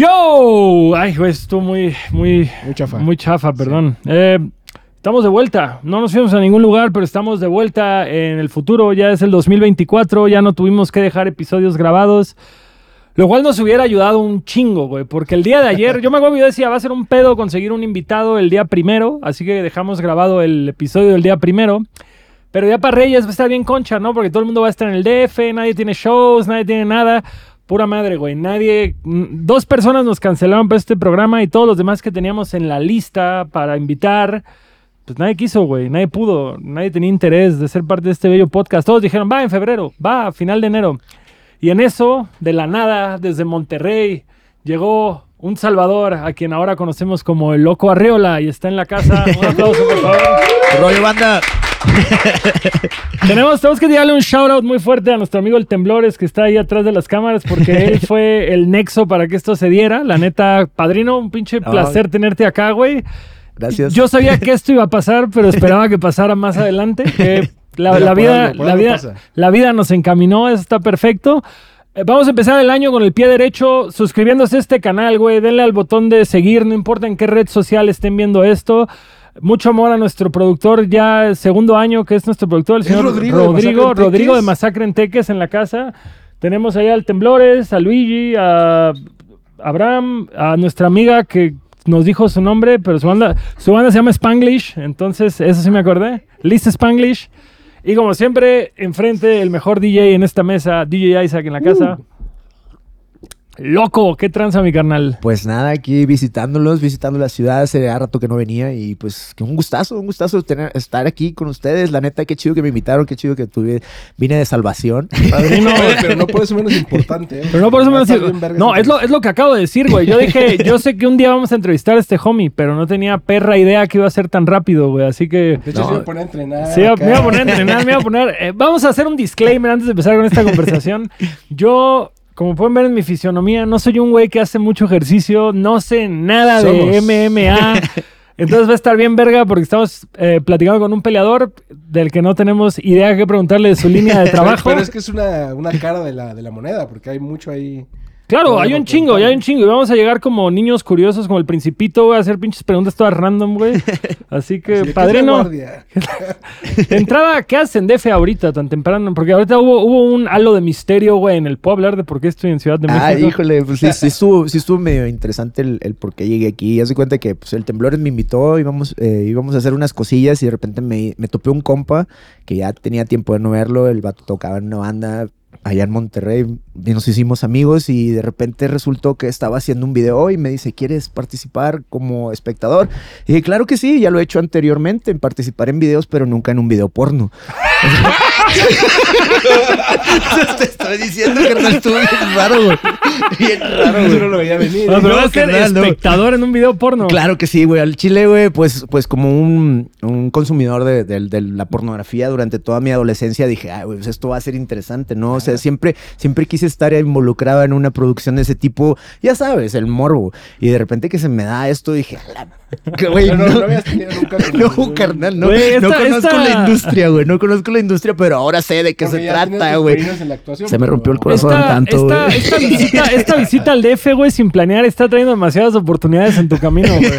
Yo, ay, güey, estuvo muy, muy, Muy chafa. muy chafa, perdón. Eh, estamos de vuelta. No nos fuimos a ningún lugar, pero estamos de vuelta en el futuro. Ya es el 2024. Ya no tuvimos que dejar episodios grabados. Lo cual nos hubiera ayudado un chingo, güey. Porque el día de ayer, yo me acuerdo que yo decía, va a ser un pedo conseguir un invitado el día primero. Así que dejamos grabado el episodio del día primero. Pero ya para Reyes va a estar bien concha, ¿no? Porque todo el mundo va a estar en el DF, nadie tiene shows, nadie tiene nada. Pura madre, güey. Nadie. Dos personas nos cancelaron para este programa y todos los demás que teníamos en la lista para invitar. Pues nadie quiso, güey. Nadie pudo. Nadie tenía interés de ser parte de este bello podcast. Todos dijeron, va en febrero, va a final de enero. Y en eso, de la nada, desde Monterrey, llegó un Salvador, a quien ahora conocemos como el Loco Arreola, y está en la casa. Un aplauso, por favor. rollo, banda? Tenemos, tenemos que darle un shout out muy fuerte a nuestro amigo el Temblores que está ahí atrás de las cámaras porque él fue el nexo para que esto se diera. La neta, padrino, un pinche placer tenerte acá, güey. Gracias. Yo sabía que esto iba a pasar, pero esperaba que pasara más adelante. que la, vida, algo, por la, algo vida, pasa. la vida nos encaminó, eso está perfecto. Eh, Vamos a empezar el año con el pie derecho, suscribiéndose a este canal, güey. Denle al botón de seguir, no importa en qué red social estén viendo esto. Mucho amor a nuestro productor, ya segundo año que es nuestro productor, el señor Rodrigo Rodrigo, de Masacre en Rodrigo, Teques. de Masacre en Teques en la casa. Tenemos allá al Temblores, a Luigi, a Abraham, a nuestra amiga que nos dijo su nombre, pero su banda, su banda se llama Spanglish, entonces eso sí me acordé. Liz Spanglish. Y como siempre, enfrente el mejor DJ en esta mesa, DJ Isaac en la casa. Loco, qué tranza mi carnal. Pues nada, aquí visitándolos, visitando la ciudad, hace rato que no venía y pues que un gustazo, un gustazo tener, estar aquí con ustedes. La neta, qué chido que me invitaron, qué chido que tuve, vine de salvación. Padrino. Pero no por eso menos importante. ¿eh? Pero no por eso me bien verga No, es lo, es lo que acabo de decir, güey. Yo dije, yo sé que un día vamos a entrevistar a este homie, pero no tenía perra idea que iba a ser tan rápido, güey. Así que. De hecho, No. se iba a poner a entrenar. Sí, me acá. iba a poner a entrenar, me iba a poner. eh, vamos a hacer un disclaimer antes de empezar con esta conversación. Yo, como pueden ver en mi fisionomía, no soy un güey que hace mucho ejercicio, no sé nada de. MMA. Entonces va a estar bien verga porque estamos eh, platicando con un peleador del que no tenemos idea que preguntarle de su línea de trabajo. Pero es que es una, una cara de la, de la moneda, porque hay mucho ahí. Claro, hay un chingo, ya hay un chingo. Y vamos a llegar como niños curiosos, como el principito, a hacer pinches preguntas todas random, güey. Así que, Así de, ¿qué es la padrino, de entrada, ¿qué hacen DF ahorita tan temprano? Porque ahorita hubo, hubo un halo de misterio, güey, en el... ¿Puedo hablar de por qué estoy en Ciudad de México? Ah, híjole, pues sí, sí estuvo, sí estuvo medio interesante el, el por qué llegué aquí. Ya se cuenta que pues, el Temblores me invitó, íbamos, eh, íbamos a hacer unas cosillas y de repente me, me topé un compa que ya tenía tiempo de no verlo. El vato tocaba en una banda allá en Monterrey y nos hicimos amigos y de repente resultó que estaba haciendo un video y me dice, ¿quieres participar como espectador? Y dije, claro que sí, ya lo he hecho anteriormente, en participar en videos, pero nunca en un video porno. Te estoy diciendo que no estuvo bien raro, güey. Bien raro, güey. no lo veía venir. Ah, ¿eh? pero No, ser no. espectador en un video porno. Claro que sí, güey. Al chile, güey, pues, pues como un, un consumidor de, de- de la pornografía durante toda mi adolescencia, dije, ay, güey, pues esto va a ser interesante, ¿no? O sea, siempre, siempre quise estar involucrado en una producción de ese tipo, ya sabes, el morbo. Y de repente que se me da esto, dije, que, güey, no, no, no habías tenido nunca. no, carnal, no, Güey, no conozco esta- la industria, güey, no conozco la industria, pero ahora sé de qué Porque se trata, güey. Se me pero- rompió el corazón. Esta, tanto, esta, güey. esta visita, esta visita al DF, güey, sin planear, está trayendo demasiadas oportunidades en tu camino, güey.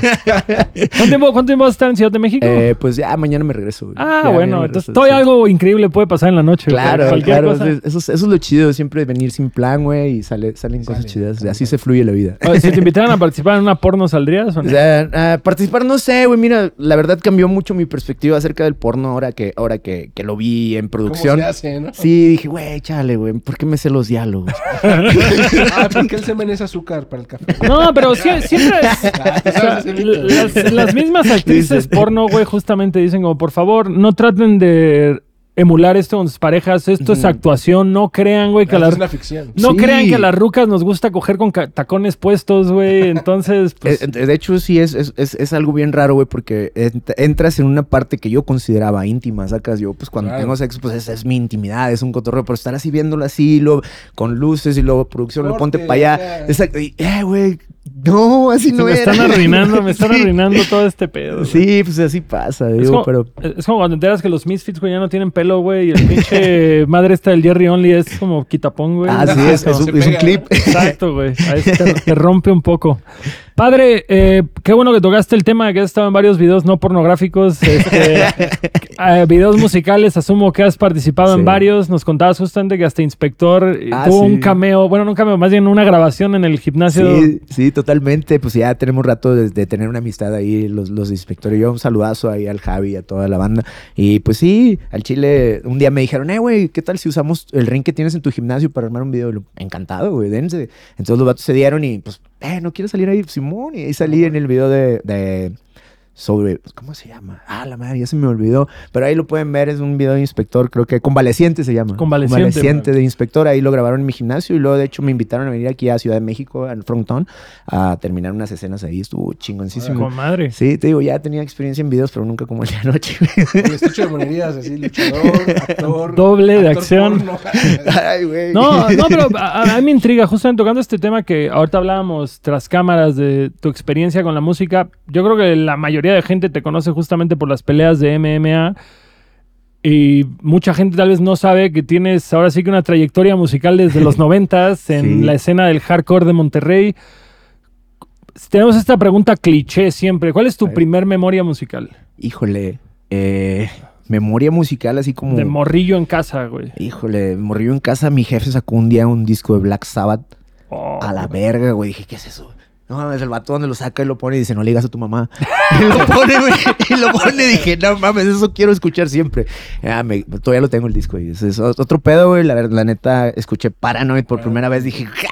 ¿Cuánto tiempo, ¿Cuánto tiempo vas a estar en Ciudad de México? Eh, pues ya mañana me regreso. güey. ah, Ya, bueno, entonces sí. algo increíble puede pasar en la noche, güey. Claro, Cualquier claro. cosa. Eso, es- eso es lo chido, siempre venir sin plan, güey, y sale, salen cosas Sale, chidas. sale. Así se fluye la vida. Oye, si te invitaran a participar en una porno, ¿saldrías o O no? sea, participar, no sé, güey, mira, la verdad cambió mucho mi perspectiva acerca del porno ahora que, ahora que, que lo vi en ¿Cómo producción. se hace, no? Sí, dije, güey, chale, güey, ¿por qué me sé los diálogos? Ah, porque el semen es azúcar para el café. No, pero sie- siempre es... Ah, las, las mismas actrices Dicen. porno, güey, justamente dicen como, por favor, no traten de emular esto con sus parejas, esto es actuación, no crean, güey, que a Esto las... es una ficción. No Sí. crean que a las rucas nos gusta coger con tacones puestos, güey. Entonces, pues, Eh, de hecho, sí, es, es, es, es algo bien raro, güey, porque ent- entras en una parte que yo consideraba íntima, sacas yo, pues cuando Claro. tengo sexo, pues esa es mi intimidad, es un cotorreo, pero estar así viéndolo así, luego con luces y luego producción, lo ponte para allá. y, eh, güey, No, así Se no me era. están arruinando, me están Sí. arruinando todo este pedo. güey. Sí, pues así pasa, Es como, pero... es como cuando te enteras que los Misfits, güey, ya no tienen pelo, güey, y el pinche madre esta del Jerry Only es como quitapón, güey. Ah, sí, es, es un, es un pega. clip. Exacto, güey. Ahí te, te rompe un poco. Padre, eh, qué bueno que tocaste el tema, que has estado en varios videos no pornográficos, este, eh, videos musicales, asumo que has participado en varios. Nos contabas justamente que hasta Inspector eh, Ah, tuvo sí. un cameo, bueno, no un cameo, más bien una grabación en el gimnasio. Sí, sí, totalmente. Pues ya tenemos rato de, de tener una amistad ahí, los, los inspectores. Yo un saludazo ahí al Javi y a toda la banda. Y pues sí, al Chile, un día me dijeron, eh, güey, ¿qué tal si usamos el ring que tienes en tu gimnasio para armar un video? Y Encantado, güey, dense. Entonces los vatos se dieron y pues, eh, ¿no quieres salir ahí, Simón? Y ahí salí en el video de... de sobre, ¿cómo se llama? Ah, la madre, ya se me olvidó. Pero ahí lo pueden ver, es un video de inspector, creo que Convaleciente se llama. Convaleciente. de inspector, ahí lo grabaron en mi gimnasio y luego de hecho me invitaron a venir aquí a Ciudad de México, al Frontón, a terminar unas escenas ahí, estuvo chingoncísimo. Con madre. Sí, te digo, ya tenía experiencia en videos, pero nunca como el de anoche. El estuche de monerías, así, luchador, actor. Doble de acción. porno. Ay, güey. No, no, pero a, a- a mí me intriga, justamente tocando este tema que ahorita hablábamos tras cámaras de tu experiencia con la música. Yo creo que la mayoría de gente te conoce justamente por las peleas de MMA. Y mucha gente tal vez no sabe que tienes ahora sí que una trayectoria musical desde los noventas en Sí. la escena del hardcore de Monterrey. Tenemos esta pregunta cliché siempre. ¿Cuál es tu primer memoria musical? Híjole, eh, memoria musical así como... De morrillo en casa, güey. Híjole, morrió en casa, mi jefe sacó un día un disco de Black Sabbath. Oh, A la verga, güey. Dije, ¿qué es eso? No mames, el vato donde lo saca y lo pone y dice, no le digas a tu mamá. Y lo pone, güey. Y lo pone. Dije, no mames, eso quiero escuchar siempre. Me- todavía lo tengo el disco. Y ese es otro pedo, güey. La, la neta, escuché Paranoid por primera vez. Dije, ¡ah,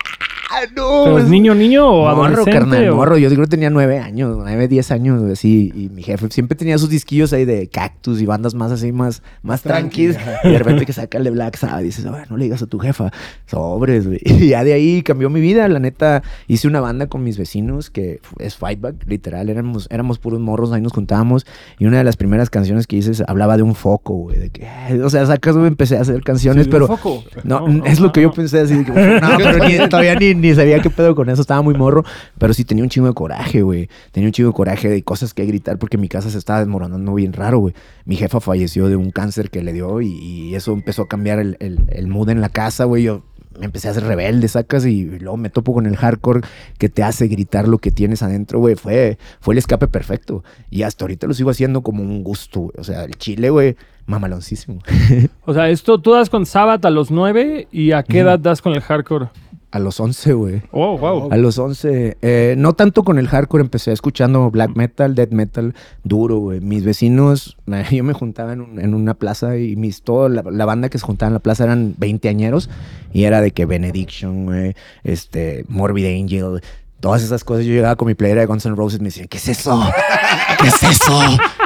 no! ¿Pero es niño, niño o Morro, adolescente? carnal, o- morro. Yo creo que tenía nueve años, nueve, diez años, así. Y mi jefe siempre tenía sus disquillos ahí de cactus y bandas más así, más, más Tranqui, tranquis. ajá. Y de repente que saca el de Black Sabbath, dices, "Ah, no le digas a tu jefa. Sobres, güey. Y ya de ahí cambió mi vida. La neta, hice una banda con mis vecinos que es Fightback, literal. Éramos, éramos puros morros, ahí nos juntábamos. Y una de las primeras canciones que hice hablaba de un foco, güey. De que, ay, o sea, sacas, empecé a hacer canciones, Sí, pero. foco. No, No, es no, lo que yo pensé así. de que, no, pero ni- todavía ni, ni sabía qué pedo con eso. Estaba muy morro. Pero sí tenía un chingo de coraje, güey. Tenía un chingo de coraje de cosas que gritar porque mi casa se estaba desmoronando bien raro, güey. Mi jefa falleció de un cáncer que le dio y, y eso empezó a cambiar el, el, el mood en la casa, güey. Yo me empecé a hacer rebelde, sacas, y luego me topo con el hardcore que te hace gritar lo que tienes adentro, güey. Fue, fue el escape perfecto. Y hasta ahorita lo sigo haciendo como un gusto, güey. O sea, el chile, güey, mamaloncísimo. O sea, esto tú das con Sabbath a los 9 y a qué edad das con el hardcore. A los 11, güey. Oh, wow. A los 11, eh, no tanto con el hardcore, empecé escuchando black metal, death metal, duro, güey. Mis vecinos, yo me juntaba en, un- en una plaza y mis, toda la, la banda que se juntaba en la plaza eran 20 añeros y era de que Benediction, güey, este, Morbid Angel, todas esas cosas. Yo llegaba con mi playera de Guns N' Roses y me decían, ¿qué es eso? ¿Qué es eso?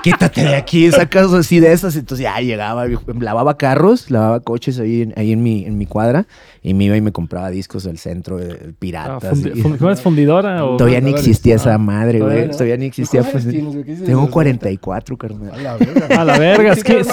Quítate de aquí, sacas así de esas. Entonces ya llegaba, lavaba carros, lavaba coches ahí en, ahí en, mi, en mi cuadra y me iba y me compraba discos del centro, de, Ah, piratas. fundi- y- fun- ¿Cómo es fundidora? O... Todavía ni existía esa Ah, madre, todavía güey. no. Todavía ni existía. ¿Cuántos pues, tengo ¿Los 44, carnal. A la verga. A la verga, es que es-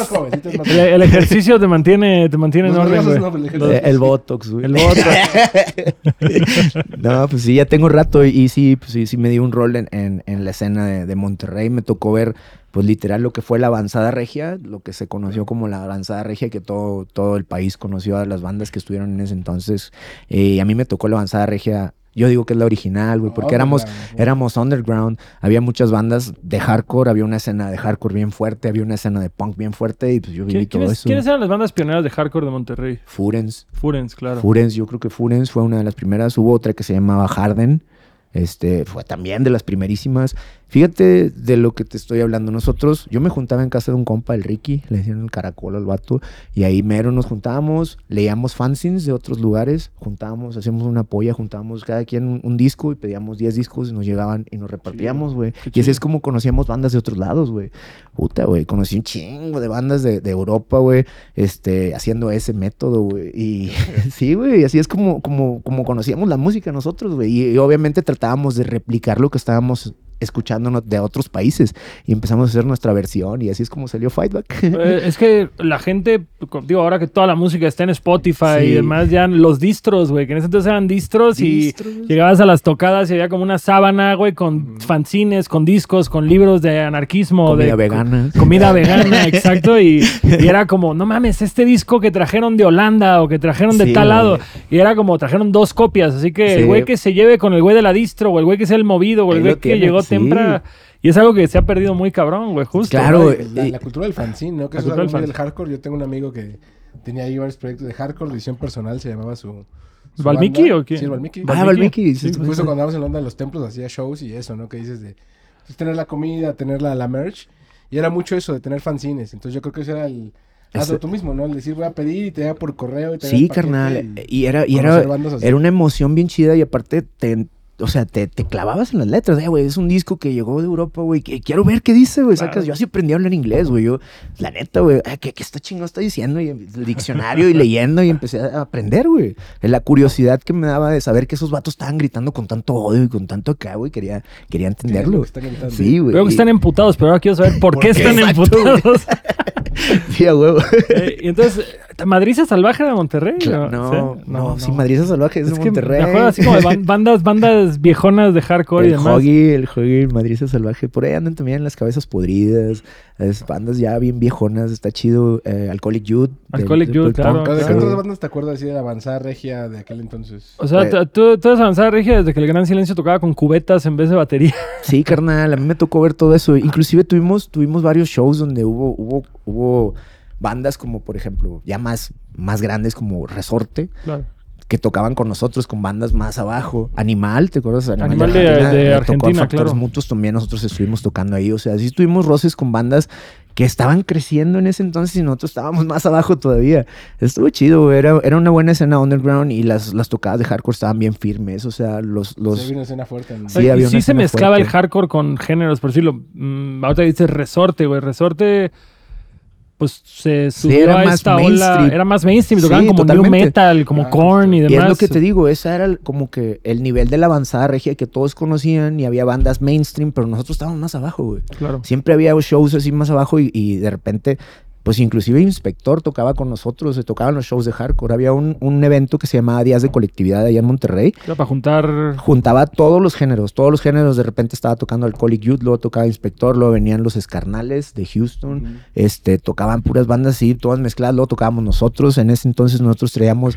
El, el ejercicio te mantiene, te mantiene en orden, güey. no, pues, Los- Eh, el Botox, güey. El voto. no, pues sí, ya tengo rato y, y sí, pues sí, sí me dio un rol en, en- en la escena de, de Monterrey. Me tocó ver, pues literal, lo que fue la avanzada regia, lo que se conoció como la avanzada regia, que todo, todo el país conoció a las bandas que estuvieron en ese entonces. Eh, y a mí me tocó la avanzada regia. Yo digo que es la original, güey, porque éramos, Underground, éramos underground. Había muchas bandas de hardcore, había una escena de hardcore bien fuerte, había una escena de punk bien fuerte y pues yo viví ¿Qui- todo ¿Quiénes, eso. quiénes eran las bandas pioneras de hardcore de Monterrey? Furens. Furens, claro. Furens, yo creo que Furens fue una de las primeras. Hubo otra que se llamaba Harden. Este, fue también de las primerísimas. Fíjate de lo que te estoy hablando. Nosotros, yo me juntaba en casa de un compa, el Ricky, le decían el caracol al vato, y ahí mero nos juntábamos, leíamos fanzines de otros lugares, juntábamos, hacíamos una polla, juntábamos cada quien un, un disco y pedíamos 10 discos y nos llegaban y nos repartíamos, güey. Y así es como conocíamos bandas de otros lados, güey. Puta, güey, conocí un chingo de bandas de, de Europa, güey, este, haciendo ese método, güey. Y sí, güey, así es como, como, como conocíamos la música nosotros, güey. Y, y obviamente tratábamos de replicar lo que estábamos escuchándonos de otros países y empezamos a hacer nuestra versión y así es como salió Fightback. Eh, es que la gente, digo, ahora que toda la música está en Spotify Sí. y demás, ya los distros, güey, que en ese entonces eran distros, Distros. y llegabas a las tocadas y había como una sábana, güey, con fanzines, con discos, con libros de anarquismo. Comida de, vegana. Comida vegana, exacto. Y, y era como, no mames, este disco que trajeron de Holanda o que trajeron de Sí, tal güey. lado. Y era como, trajeron dos copias. Así que el güey que se lleve con el güey de la distro, o el güey que sea el movido, o el Ahí güey que llegó sí. temprano. Y es algo que se ha perdido muy cabrón, güey, justo. Claro, ¿no? Y la, y- la cultura del fanzine, ¿no? Que es cultura algo del hardcore. Yo tengo un amigo que tenía ahí varios proyectos de hardcore, edición personal, se llamaba su... su ¿Valmiki banda. o quién? Sí, Valmiki. Ah, Valmiki. sí, Incluso cuando andábamos en la onda de los templos hacía shows y eso, ¿no? Que dices de pues, tener la comida, tener la, la merch. Y era mucho eso de tener fanzines. Entonces yo creo que eso era el... Hazlo tú mismo, ¿no? El decir voy a pedir y te llega por correo y te Sí, carnal. y Y era, y era, era una emoción bien chida y aparte te, o sea, te, te clavabas en las letras. Eh, güey, es un disco que llegó de Europa, güey. que quiero ver qué dice, güey. Claro. Sacas, yo así aprendí a hablar inglés, güey. Yo, la neta, güey, ah, ¿qué, qué está chingado está diciendo? Y el diccionario y leyendo y empecé a aprender, güey. La curiosidad que me daba de saber que esos vatos estaban gritando con tanto odio y con tanto acá, güey. Quería, quería ¿Qué es lo entenderlo. que? Sí, güey. Veo que están emputados, pero ahora quiero saber por, ¿Por qué, qué? están emputados. Sí, a huevo. Eh, y entonces, ¿Madriza Salvaje de Monterrey? No, ¿Sí? no, sí, Madrid Salvaje es, Es de que Monterrey. me acuerdo así como de ban- bandas, bandas viejonas de hardcore y El demás. Hoggy, el Hoggy, el Madrid Salvaje. Por ahí andan también las cabezas podridas. Es bandas ya bien viejonas. Está chido. Eh, Alcoholic Youth. Alcoholic Youth, claro, ¿De qué otras bandas te acuerdas así de la avanzada regia de aquel entonces? O sea, Pues- tú eres avanzada regia desde que el Gran Silencio tocaba con cubetas en vez de batería. Sí, carnal. A mí me tocó ver todo eso. Inclusive tuvimos, tuvimos varios shows donde hubo, hubo, hubo bandas como, por ejemplo, ya más, más grandes como Resorte. Claro. Que tocaban con nosotros con bandas más abajo. Animal, ¿te acuerdas? Animal de- de le tocó a Argentina, Factores claro. Mutuos también nosotros estuvimos tocando ahí. O sea, sí tuvimos roces con bandas que estaban creciendo en ese entonces y nosotros estábamos más abajo todavía. Estuvo chido, güey. Era, era una buena escena underground y las, las tocadas de hardcore estaban bien firmes. O sea, los... los Sí, había una escena fuerte. Sí, había y una sí se mezclaba el hardcore con géneros, por decirlo. Mm, ahorita dices resorte, güey. Resorte, pues se subió era a más esta ola. mainstream. Era más mainstream. Sí, Tocaban como totalmente. new metal, como Ah, corn y Y demás. es lo que te digo, esa era como que el nivel de la avanzada regia que todos conocían y había bandas mainstream, pero nosotros estábamos más abajo, güey. Claro. Siempre había shows así más abajo y, y de repente, pues inclusive Inspector tocaba con nosotros, se tocaban los shows de hardcore. Había un, un evento que se llamaba Días de Colectividad allá en Monterrey. Era para juntar. Juntaba todos los géneros, todos los géneros. De repente estaba tocando Alcoholic Youth, luego tocaba Inspector, luego venían los Escarnales de Houston. Este, tocaban puras bandas así, todas mezcladas, luego tocábamos nosotros. En ese entonces nosotros traíamos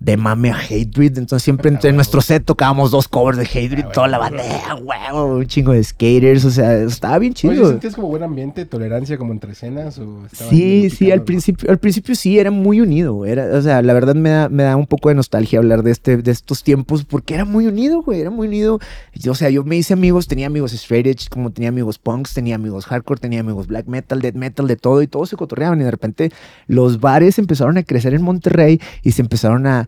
de mame a Hatebreed, entonces siempre entre nuestro set tocábamos dos covers de Hatebreed, Ah, toda la banda, ¡ah, huevo! un chingo de skaters, o sea, estaba bien Oye, chido. ¿sentías como buen ambiente, tolerancia como entre escenas? O Sí, sí, al principio, al principio sí, era muy unido. Era, o sea, la verdad me da, me da un poco de nostalgia hablar de este, de estos tiempos, porque era muy unido, güey, era muy unido. Yo, o sea, yo me hice amigos, tenía amigos straight edge, como tenía amigos punks, tenía amigos hardcore, tenía amigos black metal, death metal, de todo, y todos se cotorreaban. Y de repente los bares empezaron a crecer en Monterrey y se empezaron a,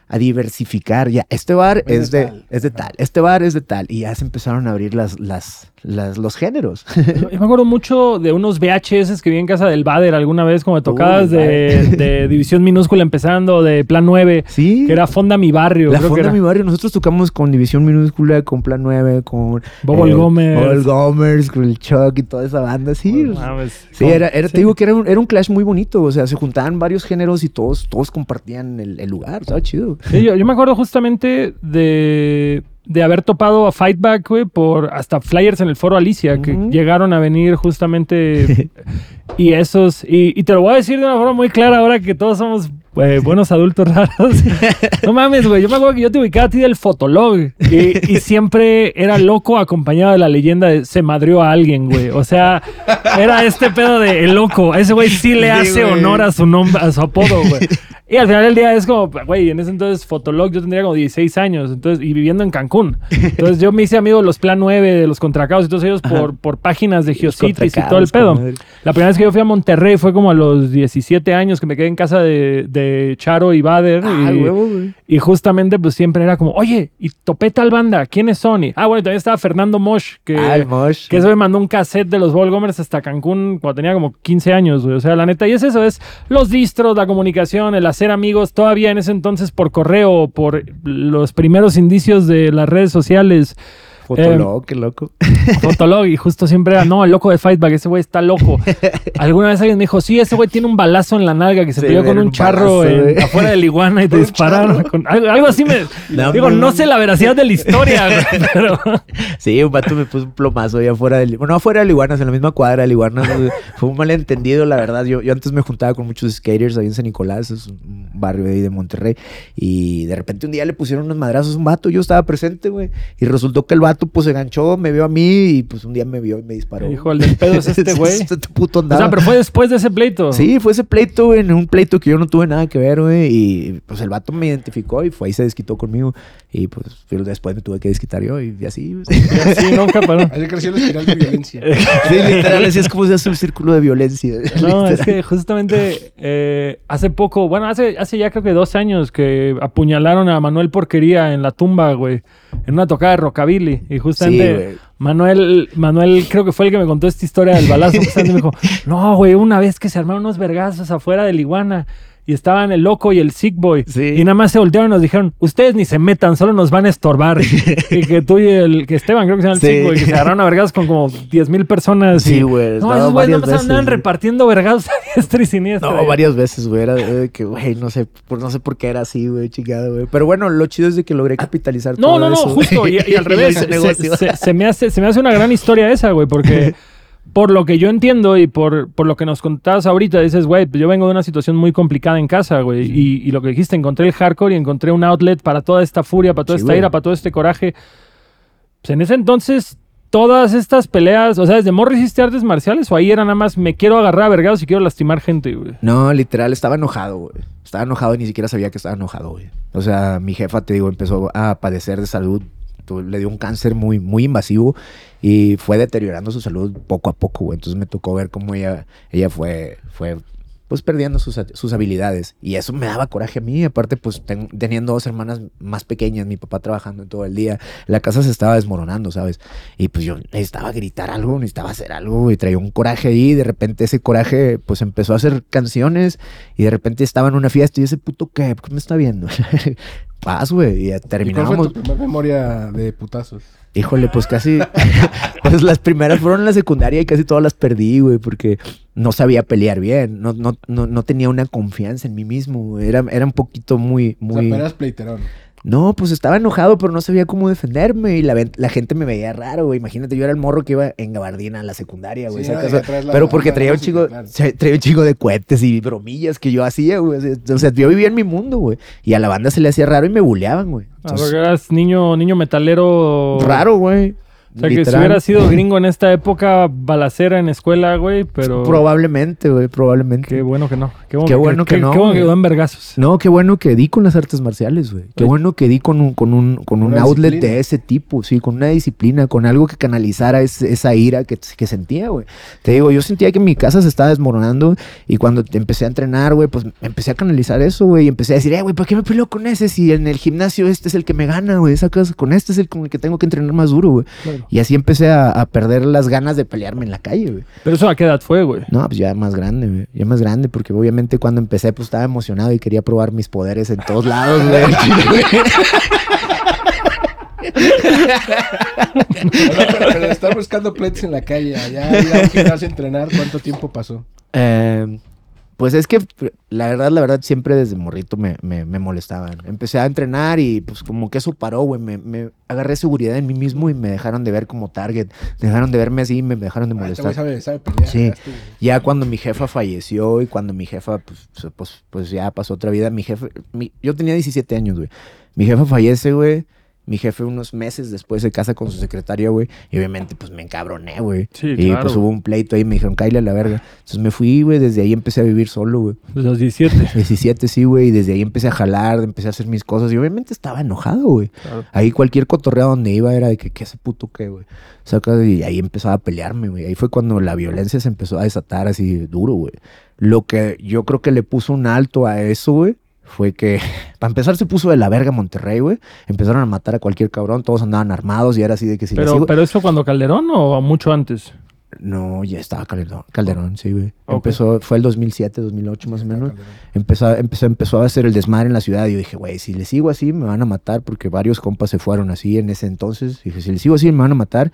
a diversificar. Ya, este bar Es es de es de tal, este bar es de tal, y ya se empezaron a abrir las, las, las, los géneros. Yo me acuerdo mucho de unos VHS que vi en casa del Bader alguna vez, como de tocadas Uy, de, de División Minúscula empezando, de Plan 9, sí. que era Fonda Mi Barrio. La creo que Fonda era. Mi Barrio, nosotros tocamos con División Minúscula, con Plan 9, con... Bobol eh, Gómez. Bobol Gómez, con el Chuck y toda esa banda, sí. Mames. Sí, era, era, Sí. te digo que era un, era un clash muy bonito, o sea, se juntaban varios géneros y todos, todos compartían el, el lugar, estaba chido. Sí, yo, yo me acuerdo justamente de, de haber topado a Fightback, güey, por hasta flyers en el foro Alicia, que Ujú. llegaron a venir justamente. y esos. Y, y te lo voy a decir de una forma muy clara ahora que todos somos eh, buenos adultos raros. no mames, güey. Yo me acuerdo que yo te ubicaba a ti del Fotolog. Y, y siempre era loco acompañado de la leyenda de se madrió a alguien, güey. O sea, era este pedo de el loco. A ese güey sí le Sí, hace honor a su nombre, a su apodo, güey. Y al final del día es como, güey, en ese entonces Fotolog yo tendría como 16 años entonces, y viviendo en Cancún. Entonces yo me hice amigo de los Plan 9, de los Contracaos y todos ellos por, por páginas de Geocities y todo el pedo. La primera vez que yo fui a Monterrey fue como a los 17 años que me quedé en casa de, de Charo y Bader. Ah, y, huevo, y justamente pues siempre era como, oye, y topé tal banda, ¿quiénes son? Y, ah, bueno, y también estaba Fernando Mosh, que, Ah, Mosh. que eso me mandó un cassette de los Volgomers hasta Cancún cuando tenía como 15 años, güey. O sea, la neta, y es eso, es los distros, la comunicación, el hacer amigos, todavía en ese entonces por correo, por los primeros indicios de las redes sociales. Fotolog, qué loco. Fotolog, y justo siempre era, no, el loco de Fightback, ese güey está loco. Alguna vez alguien me dijo, sí, ese güey tiene un balazo en la nalga que se Sí, con un charro en- afuera del iguana y te dispararon. con- algo, así me. No, digo, no, no no. sé la veracidad de la historia, güey, pero. Sí, un vato me puso un plomazo ahí afuera del... Bueno, afuera del Iguanas, en la misma cuadra del Iguanas. güey. Fue un malentendido, la verdad. Yo, yo antes me juntaba con muchos skaters ahí en San Nicolás, es un barrio ahí de Monterrey. Y de repente un día le pusieron unos madrazos a un vato. Yo estaba presente, güey. Y resultó que el vato, pues, se ganchó, me vio a mí y, pues, un día me vio y me disparó. Hijo, el del pedo es este güey. Este puto O andaba. sea, pero fue después de ese pleito. Sí, fue ese pleito, güey, en un pleito que yo no tuve nada que ver, güey. Y pues el vato me identificó y fue ahí se desquitó conmigo. Y pues después me tuve que desquitar yo y así. güey. Y así nunca paró. Ahí creció la espiral de violencia. Sí, literal, así es como se hace un círculo de violencia. No, literal. es que justamente eh, hace poco, bueno, hace, hace ya creo que dos años que apuñalaron a Manuel Porquería en la tumba, güey, en una tocada de rockabilly. Y justamente. Manuel, Manuel creo que fue el que me contó esta historia del balazo. justamente me dijo, no, güey, una vez que se armaron unos vergazos afuera del iguana. Y estaban el loco y el sick boy. Sí. Y nada más se voltearon y nos dijeron, ustedes ni se metan, solo nos van a estorbar. y que tú y el, que Esteban, creo que se llama el Sí. sick boy, que se agarraron a vergazos con como 10 mil personas. Sí, güey, No, no, esos güeyes nada más andaban repartiendo vergazos a diestra y siniestra. No, varias veces, güey. Era de que, güey, no sé, por, no sé por qué era así, güey, chingado, güey. Pero bueno, lo chido es de que logré capitalizar No, todo no, no, eso, güey. justo. Y, y al revés. se- se me hace, se me hace una gran historia esa, güey, porque por lo que yo entiendo y por, por lo que nos contabas ahorita, dices, güey, pues yo vengo de una situación muy complicada en casa, güey. Y, y lo que dijiste, encontré el hardcore y encontré un outlet para toda esta furia, para toda Sí, esta ira, para todo este coraje. Pues en ese entonces. Todas estas peleas, o sea, ¿desde morro hiciste artes marciales o ahí era nada más me quiero agarrar a vergados y quiero lastimar gente, güey? No, literal, estaba enojado, güey. Estaba enojado y ni siquiera sabía que estaba enojado, güey. O sea, mi jefa, te digo, empezó a padecer de salud. Le dio un cáncer muy, muy invasivo y fue deteriorando su salud poco a poco, güey. Entonces me tocó ver cómo ella, ella fue, fue, pues perdiendo sus, sus habilidades. Y eso me daba coraje a mí. Aparte, pues ten- teniendo dos hermanas más pequeñas, mi papá trabajando todo el día, la casa se estaba desmoronando, ¿sabes? Y pues yo necesitaba gritar algo, necesitaba hacer algo y traía un coraje ahí. Y de repente ese coraje, pues empezó a hacer canciones y de repente estaba en una fiesta y ese puto. ¿Por qué me está viendo? Paz, güey. Y ¿Y cuál fue terminamos. tu primera memoria de putazos? Híjole, pues casi. pues las primeras fueron en la secundaria y casi todas las perdí, güey, porque no sabía pelear bien. No, no, no, no tenía una confianza en mí mismo, güey. Era, era un poquito muy, O sea, muy. pero eras pleiterón. No, pues estaba enojado, pero no sabía cómo defenderme y la, gente me veía raro, güey. Imagínate, yo era el morro que iba en gabardina a la secundaria, güey. Sí, pero porque traía un música, chico, claro. traía un chico de cohetes y bromillas que yo hacía, güey. O sea, yo vivía en mi mundo, güey. Y a la banda se le hacía raro y me buleaban, güey. Ah, Entonces, porque eras niño, niño metalero. raro, güey. O sea, que si hubiera sido gringo en esta época, balacera en escuela, güey, pero... Probablemente, güey, probablemente. Qué bueno que no. Qué bueno, Qué bueno que no, Qué bueno que en vergazos. No, qué bueno que di con las artes marciales, güey. Qué bueno que di con un, con un, con un outlet disciplina. de ese tipo, sí, con una disciplina, con algo que canalizara ese- esa ira que, que sentía, güey. Te digo, yo sentía que mi casa se estaba desmoronando y cuando empecé a entrenar, güey, pues empecé a canalizar eso, güey, y empecé a decir, eh, güey, ¿por qué me peleo con ese si en el gimnasio este es el que me gana, güey? Esa casa, con este es el con el que tengo que entrenar más duro, güey. Claro. Y así empecé a, a perder las ganas de pelearme en la calle, güey. Pero eso a qué edad fue, güey. No, pues ya más grande, güey. Ya más grande, porque obviamente cuando empecé, pues estaba emocionado y quería probar mis poderes en todos lados, güey. pero, pero estar buscando pleitos en la calle, allá ir a entrenar, ¿cuánto tiempo pasó? Eh, pues es que la verdad, la verdad, siempre desde morrito me, me, me molestaban. Empecé a entrenar y pues como que eso paró, güey. Me, me agarré seguridad en mí mismo y me dejaron de ver como target. Dejaron de verme así y me dejaron de Ah, este molestar. güey sabe, sabe pelear. Sí. ya cuando mi jefa falleció y cuando mi jefa, pues, pues- pues, pues ya pasó otra vida, mi jefe, mi- yo tenía 17 años, güey. Mi jefa fallece, güey. Mi jefe unos meses después se casa con su secretaria, güey. Y obviamente, pues me encabroné, güey. Sí, y claro. pues hubo un pleito ahí, me dijeron, cállale a la verga. Entonces me fui, güey, desde ahí empecé a vivir solo, güey. Desde los 17. 17, sí, güey. Y desde ahí empecé a jalar, empecé a hacer mis cosas. Y obviamente estaba enojado, güey. Claro. Ahí cualquier cotorreo donde iba era de que, ¿qué ese puto qué, güey? Saca, y ahí empezaba a pelearme, güey. Ahí fue cuando la violencia se empezó a desatar así duro, güey. Lo que yo creo que le puso un alto a eso, güey, fue que, para empezar, se puso de la verga Monterrey, güey. Empezaron a matar a cualquier cabrón, todos andaban armados y era así de que si Pero, sigo- pero eso cuando Calderón o mucho antes. No, ya estaba Calderón, Calderón sí, güey. Empezó, fue el 2007, 2008 más o menos. Empezó, empezó, empezó a hacer el desmadre en la ciudad y yo dije, güey, si le sigo así me van a matar porque varios compas se fueron así en ese entonces. Dije, si le sigo así me van a matar.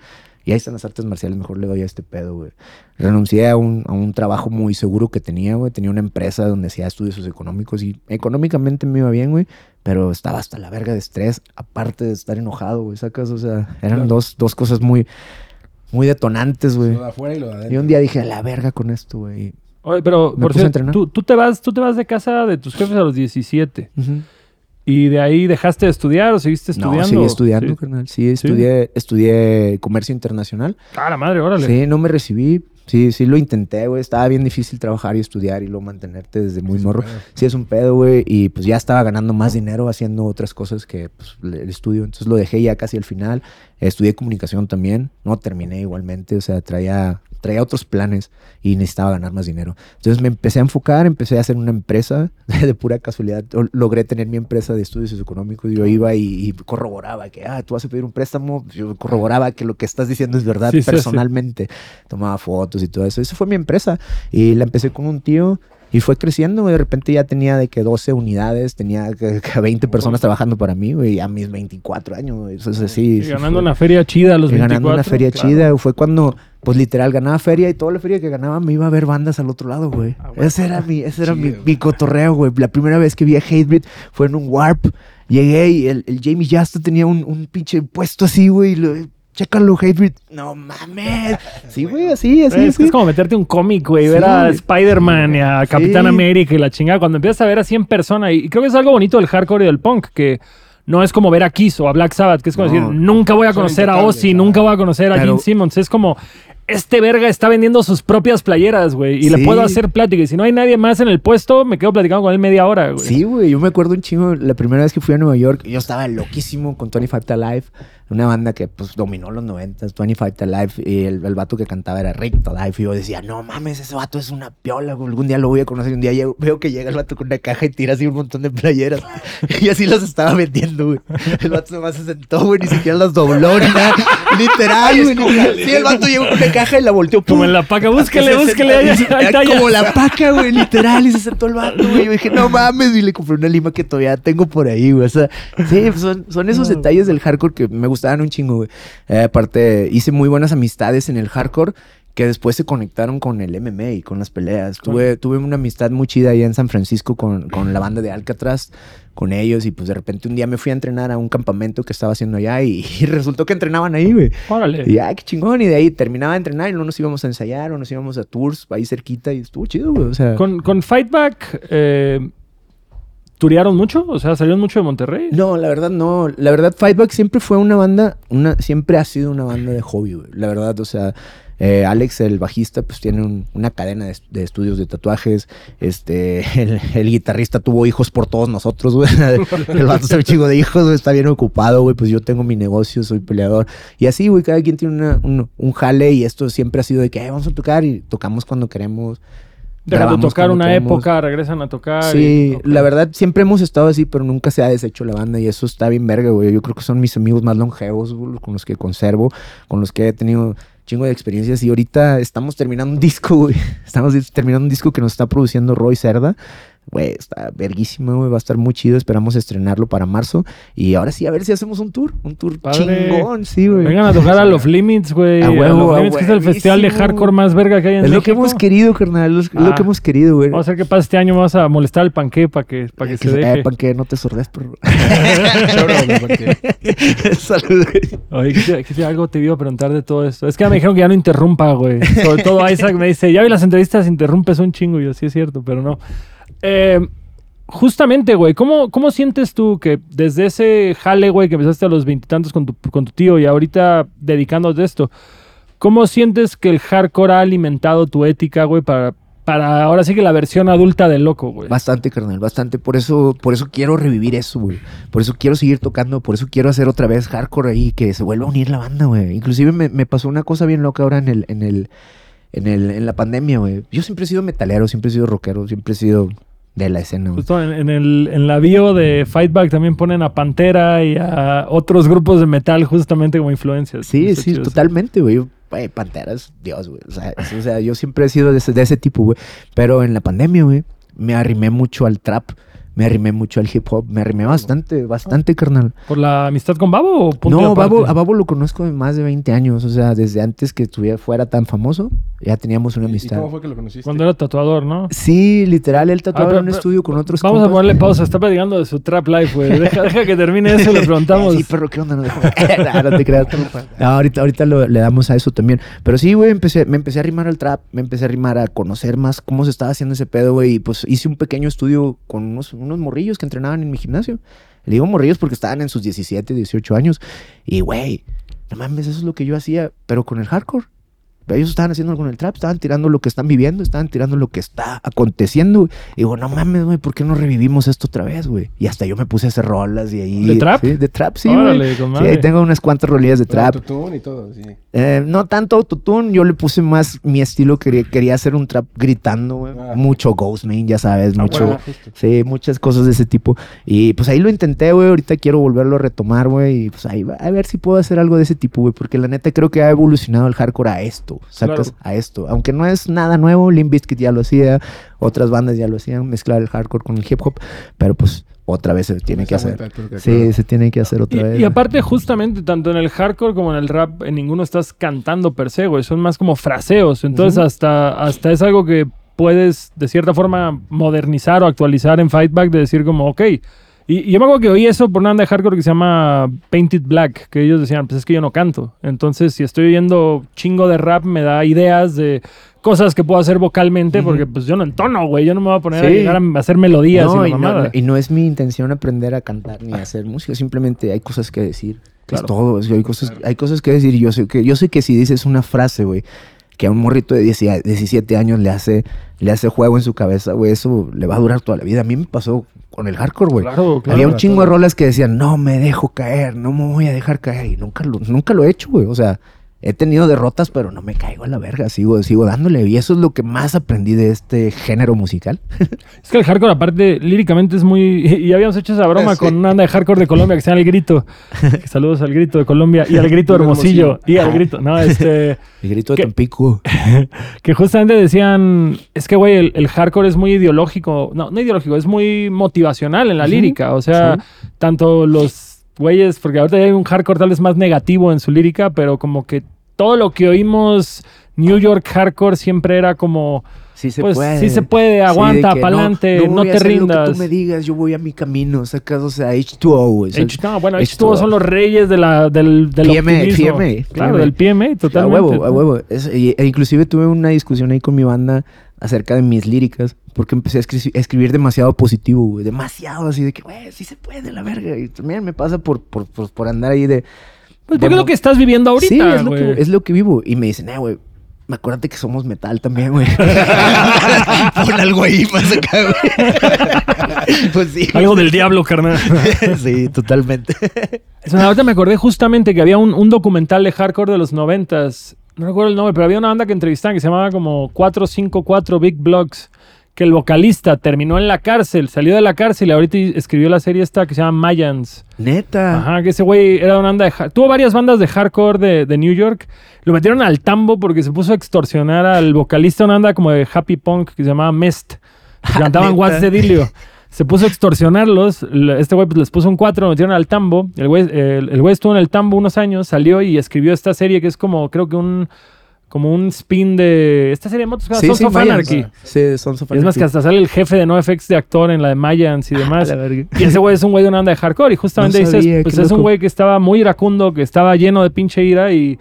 Y ahí están las artes marciales, mejor le doy a este pedo, güey. Renuncié a un, a un trabajo muy seguro que tenía, güey. Tenía una empresa donde hacía estudios económicos y económicamente me iba bien, güey. Pero estaba hasta la verga de estrés, aparte de estar enojado, güey. ¿Sacas? O sea, eran Claro. dos, dos cosas muy, muy detonantes, güey. Lo de afuera y lo de adentro. Y un día dije, a la verga con esto, güey. Oye, pero Me por puse a cierto, entrenar. tú, tú te vas, tú te vas de casa de tus jefes a los 17 y de ahí dejaste de estudiar o seguiste estudiando. No, seguí estudiando, Sí. carnal. Sí, estudié, estudié comercio internacional. Ah, la madre, órale. Sí, no me recibí. Sí, sí lo intenté, güey. Estaba bien difícil trabajar y estudiar y luego mantenerte desde muy morro. pedo. Sí, es un pedo, güey. Y pues ya estaba ganando más dinero haciendo otras cosas que pues, el estudio. Entonces lo dejé ya casi al final. Estudié comunicación también. No terminé igualmente. O sea, traía, traía otros planes y necesitaba ganar más dinero. Entonces me empecé a enfocar, empecé a hacer una empresa. De pura casualidad logré tener mi empresa de estudios económicos. Yo iba y, y corroboraba que, ah, tú vas a pedir un préstamo. Yo corroboraba que lo que estás diciendo es verdad Sí, sí, sí. personalmente. Tomaba fotos y todo eso. Eso fue mi empresa. Y la empecé con un tío. Y fue creciendo, güey. De repente ya tenía de que 12 unidades, tenía que, que 20 personas trabajando para mí, güey, a mis 24 años, güey. Eso es así. Y sí ganando fue- una feria chida a los y 24. ganando una feria claro. chida. Fue cuando, pues literal, ganaba feria y toda la feria que ganaba me iba a ver bandas al otro lado, güey. Ah, ese era mi, ese era mi, Chido, mi cotorreo, güey. La primera vez que vi a Hatebreed fue en un Warp. Llegué y el, el Jamie Justa tenía un, un pinche puesto así, güey. Chécalo, Hatebreed. No mames. Sí, güey, así, así. es que sí. es como meterte un cómic, güey, Sí, ver a. Spider-Man y a Capitán Sí. América y la chingada. Cuando empiezas a ver así en persona, y, creo que es algo bonito del hardcore y del punk, que no es como ver a Kiss o a Black Sabbath, que es como No. decir, nunca voy a conocer a Ozzy, nunca voy a conocer a Pero- Gene Simmons. Es como, este verga está vendiendo sus propias playeras, güey, y le puedo hacer plática. Y si no hay nadie más en el puesto, me quedo platicando con él media hora, güey. Sí, güey, yo me acuerdo un chingo, la primera vez que fui a Nueva York, yo estaba loquísimo con 25 to Life, una banda que pues dominó los 90, 25 to Life, y el, el vato que cantaba era Rick to Life, y yo decía, no mames, ese vato es una piola, algún día lo voy a conocer, y un día llego- veo que llega el vato con una caja y tira así un montón de playeras, y así las estaba vendiendo, güey. El vato nomás se sentó, güey, ni siquiera las dobló, ni nada, literal, güey. Sí, el vato llegó con una caja y la volteó, Como en la paca, búsquele, búsquele. ahí- está, como la paca, güey, literal. Y se sentó el vato, güey. Yo dije, no mames. Y le compré una lima que todavía tengo por ahí, güey. O sea, sí, son, son esos detalles del hardcore que me gustaban un chingo, güey. Eh, aparte, hice muy buenas amistades en el hardcore que después se conectaron con el MMA y con las peleas. Tuve, tuve una amistad muy chida allá en San Francisco con, con la banda de Alcatraz, con ellos. Y pues de repente un día me fui a entrenar a un campamento que estaba haciendo allá y, y resultó que entrenaban ahí, güey. Órale. Y ay, qué chingón. Y de ahí terminaba de entrenar y luego nos íbamos a ensayar o nos íbamos a tours ahí cerquita y estuvo chido, güey. O sea, Con, con Fightback, eh, ¿turearon mucho? O sea, ¿salieron mucho de Monterrey? no, la verdad no. La verdad, Fightback siempre fue una banda, una, siempre ha sido una banda de hobby, güey. La verdad, o sea, eh, Alex, el bajista, pues tiene un- una cadena de, estudios de tatuajes. Este, el, guitarrista tuvo hijos por todos nosotros, güey. El vato está un chingo de hijos, está bien ocupado, güey. Pues yo tengo mi negocio, soy peleador. Y así, güey, cada quien tiene un, jale y esto siempre ha sido de que "Eh, vamos a tocar y tocamos cuando queremos. Dejan de tocar una queremos". época, regresan a tocar. Sí, y- la verdad siempre hemos estado así, pero nunca se ha deshecho la banda y eso está bien verga, güey. Yo creo que son mis amigos más longevos, güey, con los que conservo, con los que he tenido chingo de experiencias y ahorita estamos terminando un disco, güey. Estamos terminando un disco que nos está produciendo Roy Cerda. Güey, está verguísimo, güey. Va a estar muy chido. Esperamos estrenarlo para marzo. Y ahora sí, a ver si hacemos un tour. Un tour Padre. chingón, sí, güey. Vengan a tocar a Los Limits, güey. A A huevo, Los a Limits, que es el festival de hardcore más verga que hay en Es lo México. que hemos querido, carnal. Es lo Ah. que hemos querido, güey. Vamos a ver qué pasa este año. Vamos a molestar al panque para que, para que se deje. Eh, para que no te sordes, porque- Salud, güey. Oye, ¿qué te- qué te- algo te iba a preguntar de todo esto. Es que me dijeron que ya no interrumpa, güey. Sobre todo Isaac me dice, ya vi las entrevistas, interrumpes un chingo. Y yo, sí es cierto, pero no. Eh, justamente, güey, ¿cómo, ¿cómo sientes tú que desde ese jale, güey, que empezaste a los veintitantos con tu, con tu tío y ahorita dedicándote a esto, ¿cómo sientes que el hardcore ha alimentado tu ética, güey, para, para ahora sí que la versión adulta del loco, güey? Bastante, carnal, bastante. Por eso, por eso quiero revivir eso, güey. Por eso quiero seguir tocando, por eso quiero hacer otra vez hardcore ahí, que se vuelva a unir la banda, güey. Inclusive me, me pasó una cosa bien loca ahora en el, en el, en el, en la pandemia, güey. Yo siempre he sido metalero, siempre he sido rockero, siempre he sido de la escena. Justo en, en el, en la bio de Fightback también ponen a Pantera y a otros grupos de metal justamente como influencias. Sí, sí, chido totalmente, güey. Yo güey, Panteras, Dios, güey. O sea, es- o sea, yo siempre he sido de ese, de ese tipo, güey. Pero en la pandemia, güey, me arrimé mucho al trap. Me arrimé mucho al hip hop. Me arrimé bastante, bastante, carnal. ¿Por la amistad con Babo o punto No? Babo, a Babo lo conozco de más de 20 años. O sea, desde antes que estuviera, fuera tan famoso, ya teníamos una ¿Y amistad. cómo fue que lo conociste? Cuando era tatuador, ¿no? Sí, literal, él tatuaba Ah, pero- en un pero- estudio con otros Vamos a ponerle pausa. Está platicando de su trap life, güey. Deja, deja que termine eso y le preguntamos. Sí, perro, ¿qué onda? No, no, no te creas. No, ahorita ahorita lo- le damos a eso también. Pero sí, güey, empecé, me empecé a arrimar al trap, me empecé a arrimar a conocer más cómo se estaba haciendo ese pedo, güey. Y pues hice un pequeño estudio con unos, unos morrillos que entrenaban en mi gimnasio. Le digo morrillos porque estaban en sus 17, 18 años. Y, güey, no mames, eso es lo que yo hacía, pero con el hardcore. Ellos estaban haciendo con el trap, estaban tirando lo que están viviendo, estaban tirando lo que está aconteciendo. güey. Y digo, no mames, güey, ¿por qué no revivimos esto otra vez, güey? Y hasta yo me puse a hacer rolas y ahí. ¿De trap? Sí, de trap, sí, güey. Órale, con Sí, madre. ahí tengo unas cuantas rolillas de trap. autotune y todo, sí. Eh, no tanto autotune, yo le puse más mi estilo, quería, quería hacer un trap gritando, güey. Ah. Mucho Ghostman, ya sabes, Ah, mucho... bueno, justo. Sí, muchas cosas de ese tipo. Y pues ahí lo intenté, güey. Ahorita quiero volverlo a retomar, güey. Y pues ahí va, a ver si puedo hacer algo de ese tipo, güey. Porque la neta creo que ha evolucionado el hardcore a esto. Sacas Claro. a esto. Aunque no es nada nuevo, Limp Bizkit ya lo hacía. Otras bandas ya lo hacían, mezclar el hardcore con el hip hop. Pero pues otra vez se tiene que hacer. Sí, claro. se tiene que hacer otra Y, vez. y aparte, justamente, tanto en el hardcore como en el rap, en ninguno estás cantando per se, güey. Son más como fraseos. Entonces, hasta, hasta es algo que puedes, de cierta forma, modernizar o actualizar en Fightback, de decir como, ok. Y, y yo me acuerdo que oí eso por una banda de hardcore que se llama Painted Black, que ellos decían, pues es que yo no canto. Entonces, si estoy oyendo chingo de rap, me da ideas de cosas que puedo hacer vocalmente, porque pues yo no entono, güey. Yo no me voy a poner a llegar a hacer melodías no, y no, y no es mi intención aprender a cantar ni a hacer música, simplemente hay cosas que decir. Claro. Es todo, es hay cosas, hay cosas que decir yo sé que, yo sé que si dices una frase, güey, que a un morrito de 10 17 años le hace, le hace juego en su cabeza, güey, eso le va a durar toda la vida. A mí me pasó con el hardcore, güey. Claro, claro. Había un chingo de rolas que decían, no me dejo caer, no me voy a dejar caer. Y nunca lo, nunca lo he hecho, güey. O sea, he tenido derrotas, pero no me caigo a la verga. Sigo, sigo dándole. Y eso es lo que más aprendí de este género musical. Es que el hardcore, aparte, líricamente es muy. Y habíamos hecho esa broma Sí. con una banda de hardcore de Colombia que se llama El Grito. Que Saludos al Grito de Colombia y al Grito Hermosillo. Y al Grito. No, este. El grito de ¿Qué? Tampico. Que justamente decían. Es que, güey, el, el hardcore es muy ideológico. No, no ideológico, es muy motivacional en la lírica. O sea, Sí. tanto los güeyes. Porque ahorita hay un hardcore tal vez más negativo en su lírica, pero como que todo lo que oímos. New York hardcore siempre era como. Sí se pues puede. sí se puede, Sí, aguanta, que pa'lante, no, voy a te rindas. Lo que tú me digas, yo voy a mi camino. Sacas, o sea, H2O, güey. ¿sabes? H- no, bueno, H2O. H2O son los reyes de la, del, del PMA. PMA, Claro, PMA. del PMA, A totalmente. huevo, a huevo. Es- y- e inclusive tuve una discusión ahí con mi banda acerca de mis líricas, porque empecé a, escri- a escribir demasiado positivo, güey. Demasiado así de que, güey, sí se puede, la verga. Y también me pasa por, por, por, por andar ahí de... Pues porque es lo que estás viviendo ahorita, sí, es lo, que, es lo que vivo. Y me dicen, eh, güey, acuérdate que somos metal también, güey. Pon algo ahí más acá, güey. pues sí. Algo del diablo, carnal. sí, totalmente. Ahorita me acordé justamente que había un, un documental de hardcore de los noventas. No recuerdo el nombre, pero había una banda que entrevistaban que se llamaba como 454 Big Blocks. Que el vocalista terminó en la cárcel, salió de la cárcel y ahorita escribió la serie esta que se llama Mayans. Neta. Ajá, que ese güey era una banda de... Tuvo varias bandas de hardcore de, de New York. Lo metieron al tambo porque se puso a extorsionar al vocalista de una banda como de happy punk que se llamaba Mest. Cantaban. What's the Dilio. Se puso a extorsionarlos. Este güey pues, les puso un 4, lo metieron al tambo. El güey, el, el güey estuvo en el tambo unos años, salió y escribió esta serie que es como, creo que un... Como un spin de... Esta serie de motos llama Sons of Mayans. Anarchy. Sí, Sons of Es más que hasta sale el jefe de NoFX de actor en la de Mayans y demás. Ah, verga. Y ese güey es un güey de una banda de hardcore. Y justamente No dices, pues es un güey que estaba muy iracundo, que estaba lleno de pinche ira y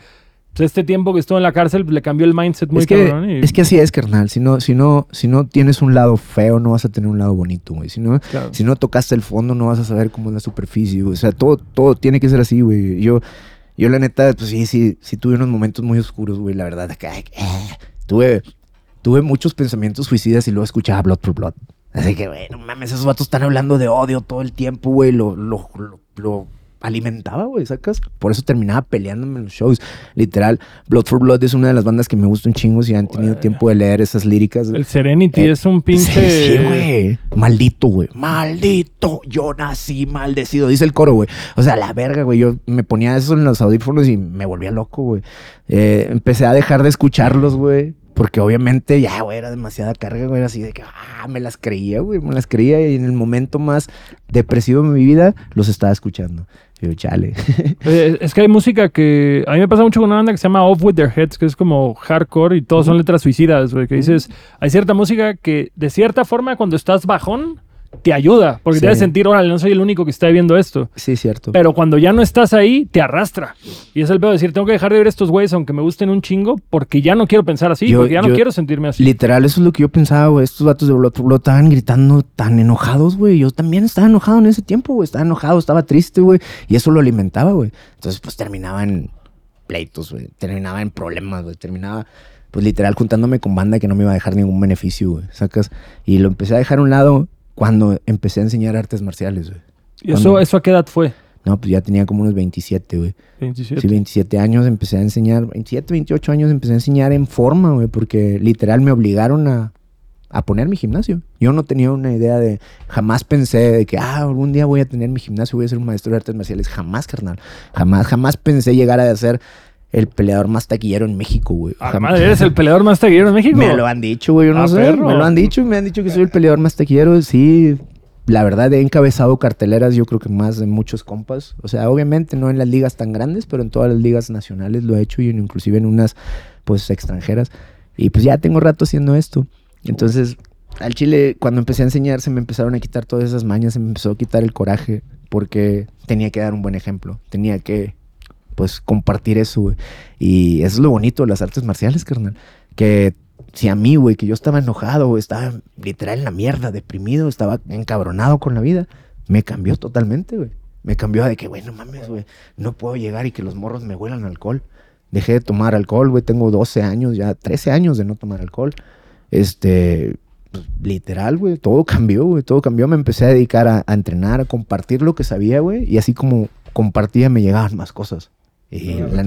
pues, este tiempo que estuvo en la cárcel pues, le cambió el mindset muy es que, cabrón. y- es que así es, carnal. Si no, si, no, si no tienes un lado feo, no vas a tener un lado bonito, güey. Si no, Claro. si no tocaste el fondo, no vas a saber cómo es la superficie, güey. O sea, todo, todo tiene que ser así, güey. Yo, yo la neta, pues sí, sí, sí tuve unos momentos muy oscuros, güey. La verdad, acá, eh, tuve, tuve muchos pensamientos suicidas y luego escuchaba Blood for Blood. Así que, güey, no mames, esos vatos están hablando de odio todo el tiempo, güey. Lo, lo, lo, lo, alimentaba, güey, ¿sacas? Por eso terminaba peleándome en los shows. Literal, Blood for Blood es una de las bandas que me gusta un chingo si han tenido tiempo de leer esas líricas. El Serenity Eh, es un pinche. sí, güey. Maldito, güey. Maldito. Yo nací maldecido. Dice el coro, güey. O sea, la verga, güey. Yo me ponía eso en los audífonos y me volvía loco, güey. Eh, empecé a dejar de escucharlos, güey. Porque obviamente ya, güey, era demasiada carga, güey. Era así de que, ah, me las creía, güey. Me las creía y en el momento más depresivo de mi vida los estaba escuchando. Yo, chale. Eh, es que hay música que. A mí me pasa mucho con una banda que se llama Off With Their Heads, que es como hardcore y todos son letras suicidas, güey. Que dices, hay cierta música que de cierta forma cuando estás bajón te ayuda, porque Sí. te hace sentir, órale, no soy el único que está viendo esto. sí, cierto. Pero cuando ya no estás ahí, te arrastra. Y es el pedo de decir, tengo que dejar de ver estos güeyes aunque me gusten un chingo, porque ya no quiero pensar así, Yo- porque ya no quiero sentirme así. Literal, eso es lo que yo pensaba, güey. Estos vatos de Blood estaban gritando tan enojados, güey. Yo también estaba enojado en ese tiempo, güey. Estaba enojado, estaba triste, güey. Y eso lo alimentaba, güey. Entonces, pues terminaba en pleitos, güey. Terminaba en problemas, güey. Terminaba, pues literal, juntándome con banda que no me iba a dejar ningún beneficio, güey. ¿Sacas? Y lo empecé a dejar a un lado cuando empecé a enseñar artes marciales, güey. ¿Y eso, eso a qué edad fue? No, pues ya tenía como unos 27, güey. 27. Sí, 27 años empecé a enseñar, 27, 28 años empecé a enseñar en forma, güey, porque literal me obligaron a, a poner mi gimnasio. Yo no tenía una idea de, jamás pensé de que, ah, algún día voy a tener mi gimnasio, voy a ser un maestro de artes marciales. Jamás, carnal. Jamás, jamás pensé llegar a ser el peleador más taquillero en México, güey. Ah, Jamás. madre, eres el peleador más taquillero de México. Me lo han dicho, güey, yo no Ah, sé. perro. Me lo han dicho, me han dicho que soy el peleador más taquillero. Sí, la verdad he encabezado carteleras, yo creo que más de muchos compas. O sea, obviamente no en las ligas tan grandes, pero en todas las ligas nacionales lo he hecho y en- inclusive en unas, pues, extranjeras. Y pues ya tengo rato haciendo esto. Entonces, al chile, cuando empecé a enseñar, se me empezaron a quitar todas esas mañas, se me empezó a quitar el coraje, porque tenía que dar un buen ejemplo. Tenía que, pues, compartir eso, güey. Y eso es lo bonito de las artes marciales, carnal. Que si a mí, güey, que yo estaba enojado, estaba literal en la mierda, deprimido, estaba encabronado con la vida, me cambió totalmente, güey. Me cambió de que, güey, no mames, güey, no puedo llegar y que los morros me huelan alcohol. Dejé de tomar alcohol, güey, tengo 12 años, ya 13 años de no tomar alcohol. Este, pues, literal, güey, todo cambió, güey, todo cambió. Me empecé a dedicar a, a entrenar, a compartir lo que sabía, güey, y así como compartía me llegaban más cosas. Y la,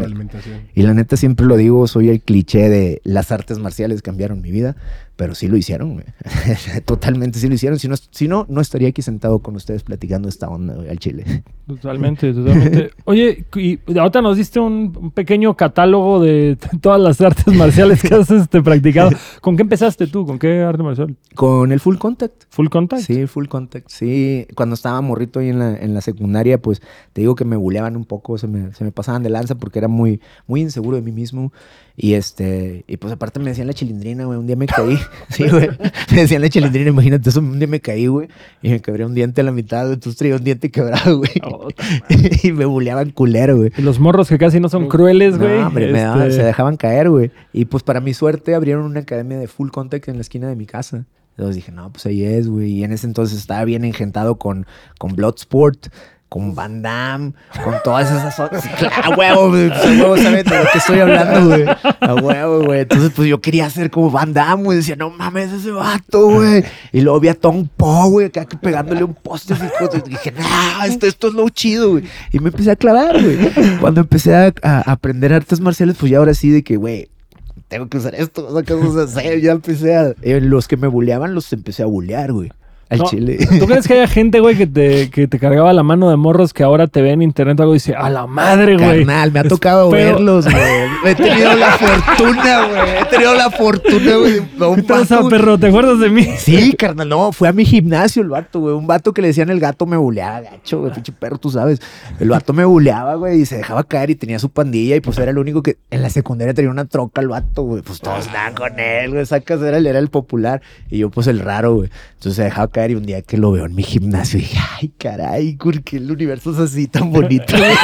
y la neta siempre lo digo, soy el cliché de las artes marciales cambiaron mi vida, pero sí lo hicieron, güey. Totalmente sí lo hicieron. Si no, si no, no estaría aquí sentado con ustedes platicando esta onda, al chile. Totalmente, totalmente. Oye, y ahorita nos diste un, pequeño catálogo de todas las artes marciales que has este, practicado. ¿Con qué empezaste tú? ¿Con qué arte marcial? Con el full contact. ¿Full contact? Sí, full contact. Sí, cuando estaba morrito ahí en la, en la secundaria, pues te digo que me buleaban un poco, se me, se me pasaban de lanza porque era muy, muy inseguro de mí mismo. Y este, y pues aparte me decían la chilindrina, güey. Un día me caí. Sí, güey. Me decían la chilindrina, imagínate eso. Un día me caí, güey. Y me quebré un diente a la mitad, güey. Entonces traía un diente quebrado, güey. Oh, y me buleaban culero, güey. Y los morros que casi no son crueles, güey. No, hombre, me daban- este, se dejaban caer, güey. Y pues para mi suerte abrieron una academia de full contact en la esquina de mi casa. Entonces dije, no, pues ahí es, güey. Y en ese entonces estaba bien engentado con, con Bloodsport, con Van Damme, con todas esas. Claro, huevo, güey. Pues, a huevo, ¿sabes de lo que estoy hablando, güey? A huevo, güey. Entonces, pues yo quería ser como Van Damme, güey. Decía, no mames, ese vato, güey. Y luego vi a Tom Poe, güey, acá pegándole un poste. Y dije, no, esto, esto es lo chido, güey. Y me empecé a clavar, güey. Cuando empecé a, a aprender artes marciales, pues ya ahora sí de que, güey, tengo que usar esto, ¿qué vamos a hacer? Ya empecé a... los que me buleaban los empecé a bulear, güey. Al No, chile. ¿Tú crees que haya gente, güey, que te, que te cargaba la mano de morros que ahora te ve en internet o algo y dice, a la madre, güey? Carnal, me ha tocado verlos, güey. He tenido la fortuna, güey. He tenido la fortuna, güey. un ¿Qué pasa, vato- perro? ¿Te acuerdas de mí? Sí, carnal, no, fue a mi gimnasio el vato, güey. Un vato que le decían el gato me buleaba, gacho, güey, pinche perro, tú sabes. El vato me buleaba, güey, y se dejaba caer y tenía su pandilla y pues era el único que en la secundaria tenía una troca el vato, güey. Pues todos andaban con él, güey, sacas, era el, era el popular y yo pues el raro, güey. Entonces se dejaba caer y un día que lo veo en mi gimnasio dije, ay, caray, ¿por qué el universo es así tan bonito? güey?"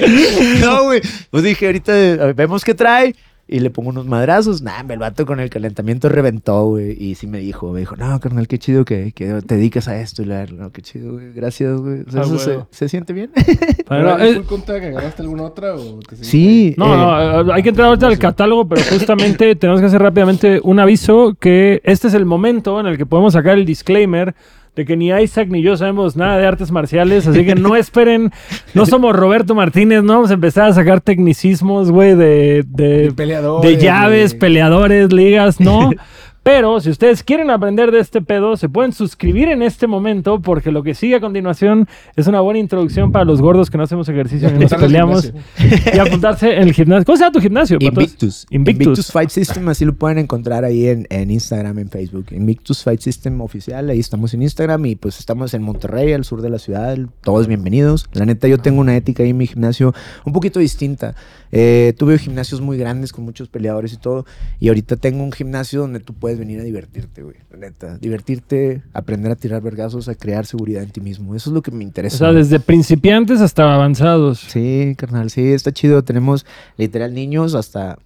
no, güey. Pues dije, ahorita vemos qué trae. Y le pongo unos madrazos. Nah, el vato con el calentamiento reventó, güey. Y sí me dijo, me dijo, no, carnal, qué chido que, que te dediques a esto. Y la, no, qué chido, güey. Gracias, güey. O sea, Ah, eso se, siente bien. Pero, ¿Pero eh, full contact agarraste alguna otra o seguiste sí. No, eh, no, hay que entrar ahorita al catálogo, pero justamente tenemos que hacer rápidamente un aviso que este es el momento en el que podemos sacar el disclaimer de que ni Isaac ni yo sabemos nada de artes marciales, así que no esperen, no somos Roberto Martínez, no vamos a empezar a sacar tecnicismos, güey, de, de, De peleadores, de llaves, peleadores, ligas, no. Pero si ustedes quieren aprender de este pedo, se pueden suscribir en este momento porque lo que sigue a continuación es una buena introducción para los gordos que no hacemos ejercicio Y ni nos peleamos y apuntarse en el gimnasio. ¿Cómo se llama tu gimnasio? Patos? Invictus. Invictus. Invictus. Fight System, así lo pueden encontrar ahí en, en Instagram, en Facebook. Invictus Fight System oficial, ahí estamos en Instagram y pues estamos en Monterrey, al sur de la ciudad. Todos bienvenidos. La neta, yo tengo una ética ahí en mi gimnasio un poquito distinta. Eh, tuve gimnasios muy grandes con muchos peleadores y todo. Y ahorita tengo un gimnasio donde tú puedes venir a divertirte, güey. La neta. Divertirte, aprender a tirar vergazos, a crear seguridad en ti mismo. Eso es lo que me O interesa. sea, desde principiantes hasta avanzados. Sí, carnal, sí, está chido. Tenemos literal niños hasta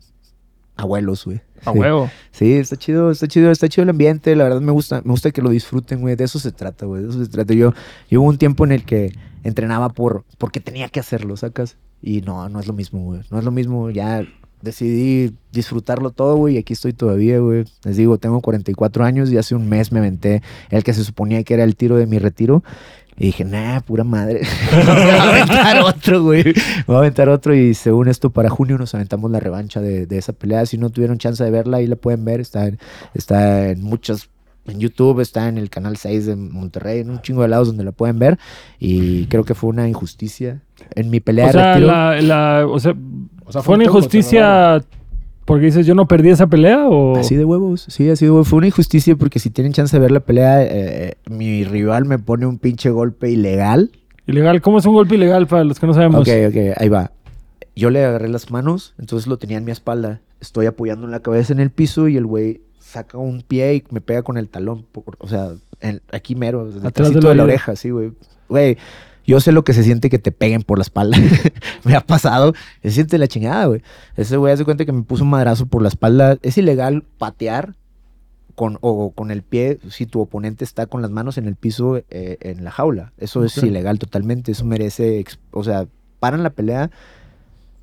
abuelos, güey. A Sí. huevo. Sí, está chido, está chido, está chido el ambiente. La verdad me gusta, me gusta que lo disfruten, güey. De eso se trata, güey. De eso se trata. Yo, yo hubo un tiempo en el que entrenaba por, porque tenía que hacerlo, sacas. Y no, no es lo mismo, güey. No es lo mismo. Ya decidí disfrutarlo todo, güey. Y aquí estoy todavía, güey. Les digo, tengo 44 años y hace un mes me aventé el que se suponía que era el tiro de mi retiro. Y dije, nah, pura madre. me voy a aventar otro, güey. Me voy a aventar otro. Y según esto, para junio nos aventamos la revancha de, de esa pelea. Si no tuvieron chance de verla, ahí la pueden ver. Está en, está en muchas. En YouTube, está en el canal 6 de Monterrey, en un chingo de lados donde la pueden ver. Y creo que fue una injusticia. En mi pelea O de sea, retiro. la, la- o sea, O sea, ¿fue una injusticia porque dices yo no perdí esa pelea o...? Así de huevos, sí, así de huevos. Fue una injusticia porque si tienen chance de ver la pelea, eh, mi rival me pone un pinche golpe ilegal. Ilegal. ¿Cómo es un golpe ilegal para los que no sabemos? Ok, ok, ahí va. Yo le agarré las manos, entonces lo tenía en mi espalda. Estoy apoyando la cabeza en el piso y el güey saca un pie y me pega con el talón. por- o sea, en- aquí mero, Atrás detrás de la de la oreja, sí, güey. Güey, yo sé lo que se siente que te peguen por la espalda. me ha pasado. Se siente la chingada, güey. Ese güey hace cuenta que me puso un madrazo por la espalda. Es ilegal patear con, o con el pie si tu oponente está con las manos en el piso eh, en la jaula. Eso es ilegal totalmente. Eso merece, o sea, paran la pelea,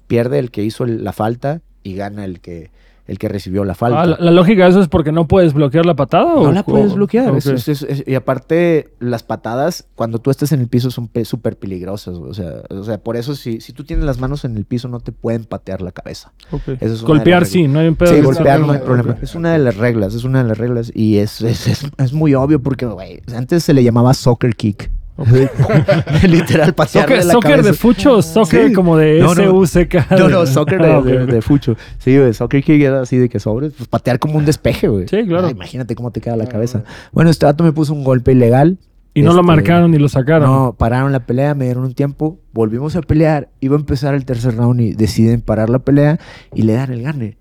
pierde el que hizo el- la falta y gana el que el que recibió la falta. Ah, la, la lógica de eso es porque no puedes bloquear la patada o No la puedes bloquear. ok. es- es- es- es- y aparte, las patadas, cuando tú estás en el piso, son pe- súper peligrosas. O sea, o sea, por eso, si, si tú tienes las manos en el piso, no te pueden patear la cabeza. Eso Golpear sí, no hay un pedo. Sí, golpear no hay problema. Es una de las reglas, es una de las reglas. Y es, es, es, es muy obvio porque, güey, antes se le llamaba soccer kick. Literal, patearle ¿Soccer, la soccer de fucho soccer Sí. como de No, no. SUCK? No, no, soccer de, Ah, de- de fucho. Sí, güey, soccer kick era así de que sobres, pues patear como un despeje, güey. Sí, claro. Ah, imagínate cómo te queda la cabeza. Bueno, este dato me puso un golpe ilegal. Y no lo Este, marcaron ni lo sacaron. No, pararon la pelea, me dieron un tiempo, volvimos a pelear, iba a empezar el tercer round y deciden parar la pelea y le dan el gane.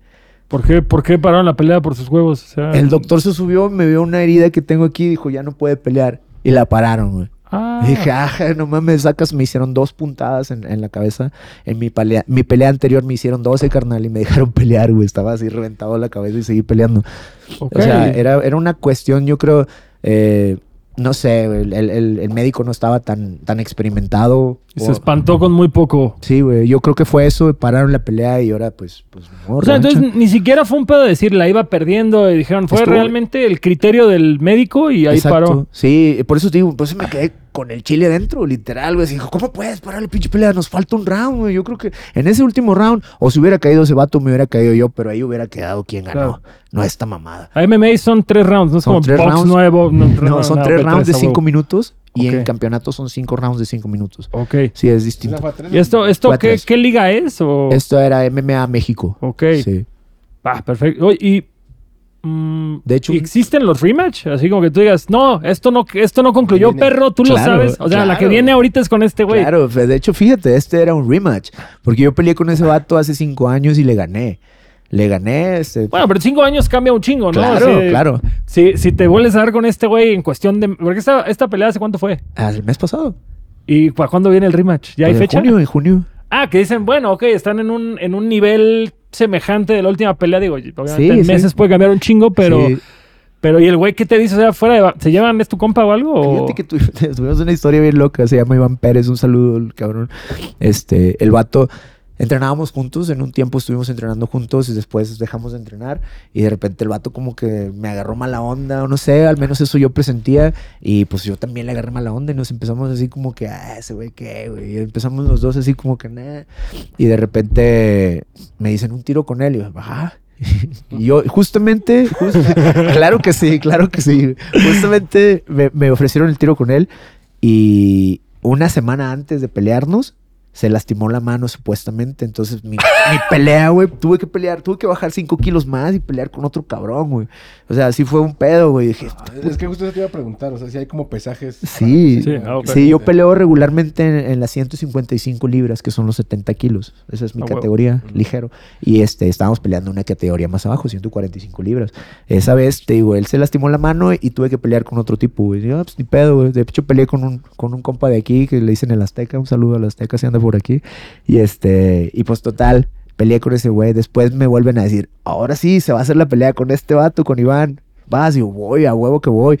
¿Por qué, ¿Por qué pararon la pelea por sus huevos? O sea, El doctor se subió, me vio una herida que tengo aquí, dijo, ya no puede pelear. Y la pararon, güey. Ah, dije, ah, no mames, sacas, me hicieron dos puntadas en, en la cabeza. En mi pelea, mi pelea anterior me hicieron 12, carnal, y me dejaron pelear, güey. Estaba así reventado la cabeza y seguí peleando. O sea, era, era una cuestión, yo creo, eh, no sé, el, el- el- médico no estaba tan, tan experimentado. Y se espantó con muy poco. Sí, güey, yo creo que fue eso, pararon la pelea y ahora pues... pues no, O sea, entonces ni siquiera fue un pedo de decir la iba perdiendo y dijeron, fue Estuvo- realmente el criterio del médico y ahí Exacto. paró. Sí, por eso te digo, pues me quedé con el chile adentro, literal, güey. Dijo, ¿cómo puedes parar la pinche pelea? Nos falta un round, güey. Yo creo que en ese último round, o si hubiera caído ese vato, me hubiera caído yo, pero ahí hubiera quedado quien ganó. Claro. No esta mamada. A MMA son tres rounds, no es Son como tres box rounds. nuevo. No, No, son no, tres ok, rounds de cinco huevo. minutos y Ok. en campeonato son cinco rounds de cinco minutos. Ok. Sí, es distinto. tres, ¿Y esto, esto qué, tres. qué liga es? O... Esto era MMA México. Ok. Sí. Ah, perfecto. Oye, y... mm, De hecho- ¿y ¿existen los rematch? Así como que tú digas, no, esto no, esto no concluyó, Viene. perro, tú lo sabes. O sea, la que viene ahorita es con este güey. Claro, de hecho, fíjate, este era un rematch. Porque yo peleé con ese vato hace cinco años y le gané. Le gané, este... Bueno, pero cinco años cambia un chingo, ¿no? claro, claro. Si, si te vuelves a dar con este güey en cuestión de... Porque esta, esta pelea hace cuánto fue. El mes pasado. ¿Y para cuándo viene el rematch? ¿Ya hay Pues en fecha? junio, en junio. Ah, que dicen, bueno, ok, están en un, en un nivel semejante de la última pelea. Digo, obviamente en meses puede cambiar un chingo, pero... Pero, ¿y el güey qué te dice? O sea, fuera de... ¿Se llevan? ¿Es tu compa o algo? Fíjate que tu- tuvimos una historia bien loca, se llama Iván Pérez, un saludo, el cabrón. Este, el vato entrenábamos juntos, en un tiempo estuvimos entrenando juntos y después dejamos de entrenar y de repente el vato como que me agarró mala onda o no sé, al menos eso yo presentía y pues yo también le agarré mala onda y nos empezamos así como que, ah, ese güey qué, güey, empezamos los dos así como que, nah. y de repente me dicen un tiro con él y yo, ajá. Y yo, justamente, just- claro que sí, claro que sí. Justamente me, me ofrecieron el tiro con él y una semana antes de pelearnos se lastimó la mano supuestamente. Entonces mi, mi pelea, güey, tuve que pelear, tuve que bajar 5 kilos más y pelear con otro cabrón, güey. O sea, así fue un pedo, güey. Dije, Ah, Es que justo eso te iba a preguntar, o sea, si hay como pesajes. Sí. Sí, ah, ok. Sí, yo peleo regularmente en, en las 155 libras, que son los 70 kilos. Esa es mi Ah, categoría, ligero. Y este, estábamos peleando una categoría más abajo, 145 libras. Esa vez, te digo, él se lastimó la mano y tuve que pelear con otro tipo, güey. Yo, pues ni pedo, güey. De hecho, peleé con un, con un compa de aquí que le dicen el Azteca. Un saludo al Azteca si anda por aquí. Y este, y pues total, peleé con ese güey. Después me vuelven a decir, ahora sí, se va a hacer la pelea con este vato, con Iván. Vas, y yo voy, a huevo que voy.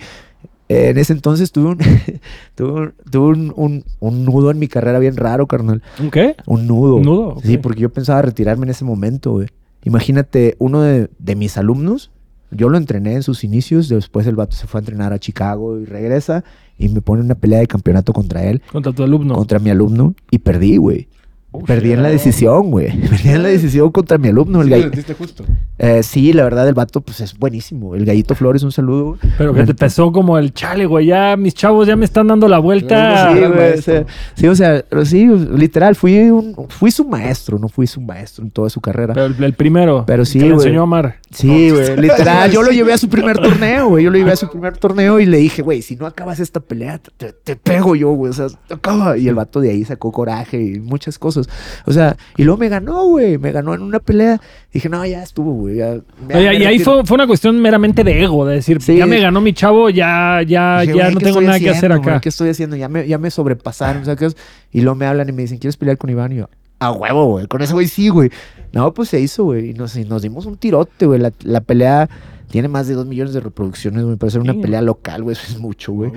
Eh, en ese entonces tuve un, tuve, un, tuve un, un- un nudo en mi carrera bien raro, carnal. ¿Un qué? Un nudo. ¿Un nudo? Sí, Ok. porque yo pensaba retirarme en ese momento, güey. Imagínate, uno de, de mis alumnos, yo lo entrené en sus inicios, después el vato se fue a entrenar a Chicago y regresa y me pone una pelea de campeonato contra él, Contra tu alumno. contra mi alumno, y perdí, güey. Oh, Perdí en la decisión, güey. Perdí en la decisión contra mi alumno, el Sí, sentiste justo. Eh, sí, la verdad, el vato, pues es buenísimo. El gallito Flores, un saludo. güey. Pero que te pesó como el chale, güey. Ya mis chavos ya me están dando la vuelta. Sí, güey, o sea, sí, o sea, sí, literal, fui, un, fui su maestro, no fui su maestro en toda su carrera. Pero el, el primero. Pero sí, Que le güey. enseñó a amar. Sí, güey, literal. Yo lo llevé a su primer torneo, güey. Yo lo llevé a su primer torneo y le dije, güey, si no acabas esta pelea, te pego yo, güey. O sea, acaba. Y el vato de ahí sacó coraje y muchas cosas. O sea, y luego me ganó, güey. Me ganó en una pelea. Dije, no, ya estuvo, güey. ya- ya Oye, me y ahí retiro". fue, fue una cuestión meramente de ego, de decir, Sí. ya me ganó mi chavo, ya, ya, Dije, ya no ¿qué tengo nada que hacer acá. ¿Qué estoy haciendo? Ya me, ya me sobrepasaron, ¿sabes? Y luego me hablan y me dicen, ¿quieres pelear con Iván? Y yo, a huevo, güey. Con ese güey sí, güey. No, pues se hizo, güey. Y nos, y nos dimos un tirote, güey. La, la pelea tiene más de dos millones de reproducciones, güey. Para ser una pelea local, güey, eso es mucho, güey.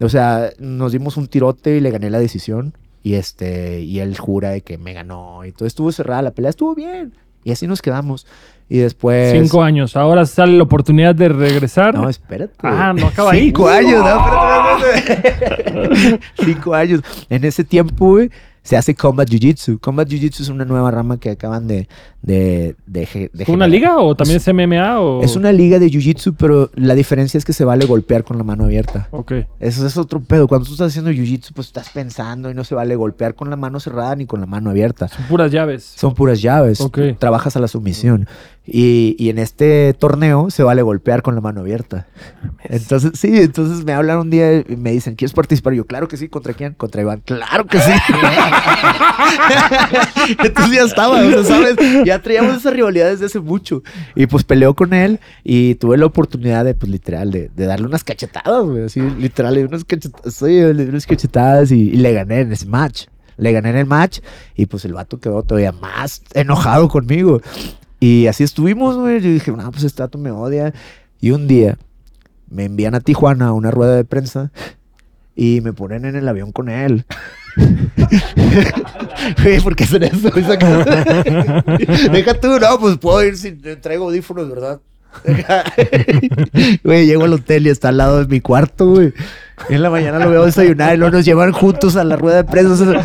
O sea, nos dimos un tirote y le gané la decisión. Y este, y él jura de que me ganó. Y todo estuvo cerrada la pelea, estuvo bien. Y así nos quedamos. Y después. Cinco años. Ahora sale la oportunidad de regresar. No, espérate. ah, no acaba ahí. Cinco años, no, espérate, espérate. Cinco años. En ese tiempo, güey, se hace Combat Jiu-Jitsu. Combat Jiu-Jitsu es una nueva rama que acaban de... de, de, de ¿Fue una liga o también es MMA? O... Es una liga de Jiu-Jitsu, pero la diferencia es que se vale golpear con la mano abierta. Ok. Eso es otro pedo. Cuando tú estás haciendo Jiu-Jitsu, pues estás pensando y no se vale golpear con la mano cerrada ni con la mano abierta. Son puras llaves. Son puras llaves. Ok. Trabajas a la sumisión. Y, y en este torneo se vale golpear con la mano abierta. Entonces, sí, entonces me hablan un día y me dicen, ¿quieres participar? Y yo, claro que sí. ¿Contra quién? Contra Iván. Claro que sí. entonces ya estaba, o sea, ¿sabes? Ya traíamos esa rivalidad desde hace mucho. Y pues peleó con él y tuve la oportunidad de, pues literal, de, de darle unas cachetadas, güey. Así, literal, le di unas cachetadas, sí, le di unas cachetadas y, y le gané en ese match. Le gané en el match y pues el vato quedó todavía más enojado conmigo. Y así estuvimos, güey. Yo dije, no, pues este vato me odia. Y un día me envían a Tijuana a una rueda de prensa y me ponen en el avión con él. Güey, ¿por qué hacen eso? Deja tú, no, pues puedo ir si traigo audífonos, ¿verdad? Güey, llego al hotel y está al lado de mi cuarto, güey. En la mañana lo veo desayunar y luego nos llevan juntos a la rueda de prensa.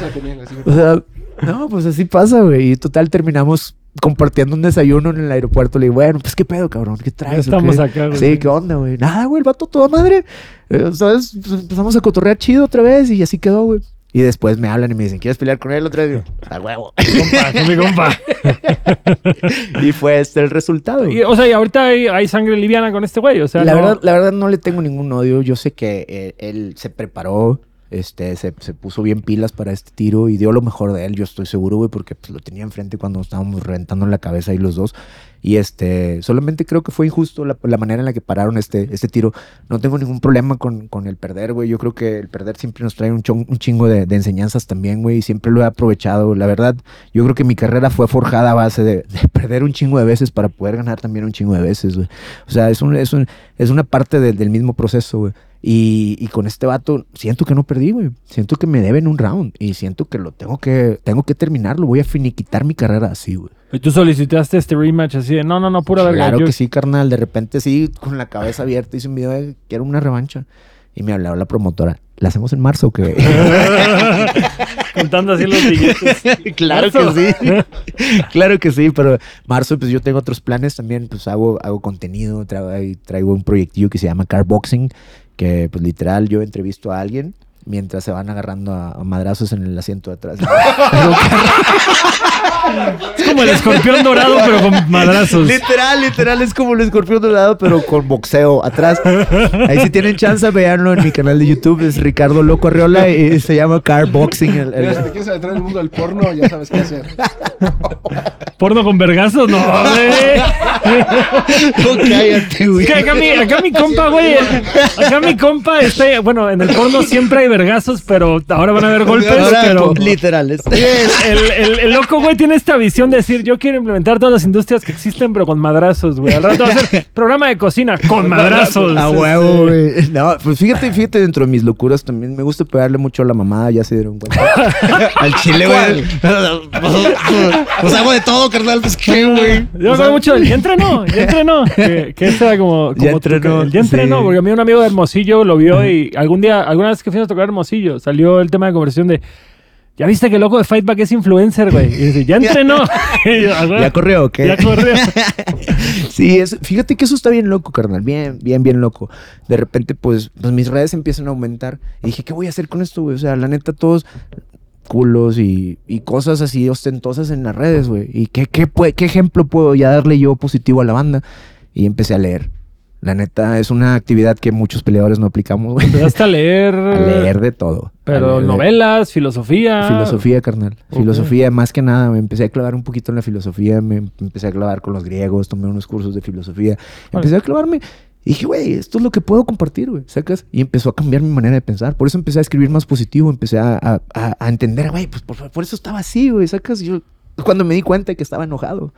O sea, no, pues así pasa, güey. Y total terminamos compartiendo un desayuno en el aeropuerto. Le digo, bueno, pues qué pedo, cabrón, ¿qué traes? Ya o qué?" estamos acá, güey. Sí, ¿qué onda, güey? Nada, güey, el vato toda madre. Eh, ¿Sabes? Pues empezamos a cotorrear chido otra vez y así quedó, güey. Y después me hablan y me dicen, ¿quieres pelear con él otra vez? Y yo, a huevo. Compa, mi compa. y fue este el resultado. Y, o sea, y ahorita hay, hay sangre liviana con este güey. O sea, la, no- verdad, la verdad no le tengo ningún odio. Yo sé que eh, él se preparó, este, se, se puso bien pilas para este tiro y dio lo mejor de él. Yo estoy seguro, güey, porque pues, lo tenía enfrente cuando estábamos reventando la cabeza ahí los dos. Y este, solamente creo que fue injusto la, la manera en la que pararon este, este tiro. No tengo ningún problema con, con el perder, güey. Yo creo que el perder siempre nos trae un, chon- un chingo de, de enseñanzas también, güey. Y siempre lo he aprovechado. La verdad, yo creo que mi carrera fue forjada a base de, de perder un chingo de veces para poder ganar también un chingo de veces, güey. O sea, es, un, es, un, es una parte de- del mismo proceso, güey. Y, y con este vato siento que no perdí, güey. Siento que me deben un round y siento que lo tengo que, tengo que terminarlo. Voy a finiquitar mi carrera así, güey. Y tú solicitaste este rematch así de, no, no, no, pura verga. Claro yo- que sí, carnal. De repente sí, con la cabeza abierta hice un video de quiero una revancha. Y me hablaba la promotora. ¿La hacemos en marzo o qué? Contando así los billetes. claro Marzo. que sí. claro que sí, pero marzo, pues yo tengo otros planes también. Pues hago, hago contenido, traigo, traigo un proyectillo que se llama Car Boxing, que pues literal yo entrevisto a alguien mientras se van agarrando a, a madrazos en el asiento de atrás. Es como el escorpión dorado, pero con madrazos. literal, literal, es como el escorpión dorado, pero con boxeo atrás. Ahí si tienen chance, véanlo en mi canal de YouTube, es Ricardo Loco Arriola y se llama Car Boxing. el- el- si te quieres adentrar en el mundo del porno, ya sabes qué hacer. ¿Porno con vergazos? No, güey. No, cállate, güey. Es que acá mi, acá mi compa, güey. Acá mi compa está. Bueno, en el porno siempre hay vergazos, pero ahora van a haber golpes. Ahora, pero. literal, este- El, el- el loco, güey, tiene esta visión de decir: Yo quiero implementar todas las industrias que existen, pero con madrazos, güey. Al rato va a ser programa de cocina con madrazos. A huevo, güey. No, pues fíjate, fíjate, dentro de mis locuras también me gusta pegarle mucho a la mamada, ya se dieron cuenta. Al chile, güey. Pues hago de todo, carnal, pues qué, güey. Yo me acuerdo mucho del ya entrenó, ya entrenó. Que, que era como. como Ya entrenó, ya porque a mí un amigo de Hermosillo lo vio y algún día, alguna vez que fuimos a tocar Hermosillo, salió el tema de conversación de. Ya viste que el loco de Fightback es influencer, güey. Y dice, ya entrenó. Y yo, "Ah, güey, ¿Ya corrió qué? Ya corrió. Sí, es, fíjate que eso está bien loco, carnal. Bien, bien, bien loco. De repente, pues, pues mis redes empiezan a aumentar. Y dije, ¿qué voy a hacer con esto, güey? O sea, la neta, todos culos y, y cosas así ostentosas en las redes, güey. ¿Y qué, qué, qué ejemplo puedo ya darle yo positivo a la banda? Y empecé a leer. La neta, es una actividad que muchos peleadores no aplicamos, güey. Empezaste a leer. A leer de todo. Pero leer novelas, filosofía. Filosofía, carnal. Filosofía, más que nada. Me empecé a clavar un poquito en la filosofía. Me em- empecé a clavar con los griegos. Tomé unos cursos de filosofía. Empecé a clavarme. Y dije, güey, esto es lo que puedo compartir, güey. ¿Sacas? Y empezó a cambiar mi manera de pensar. Por eso empecé a escribir más positivo. Empecé a, a- a- a entender, güey, pues por, por eso estaba así, güey. ¿Sacas? Yo, cuando me di cuenta de que estaba enojado.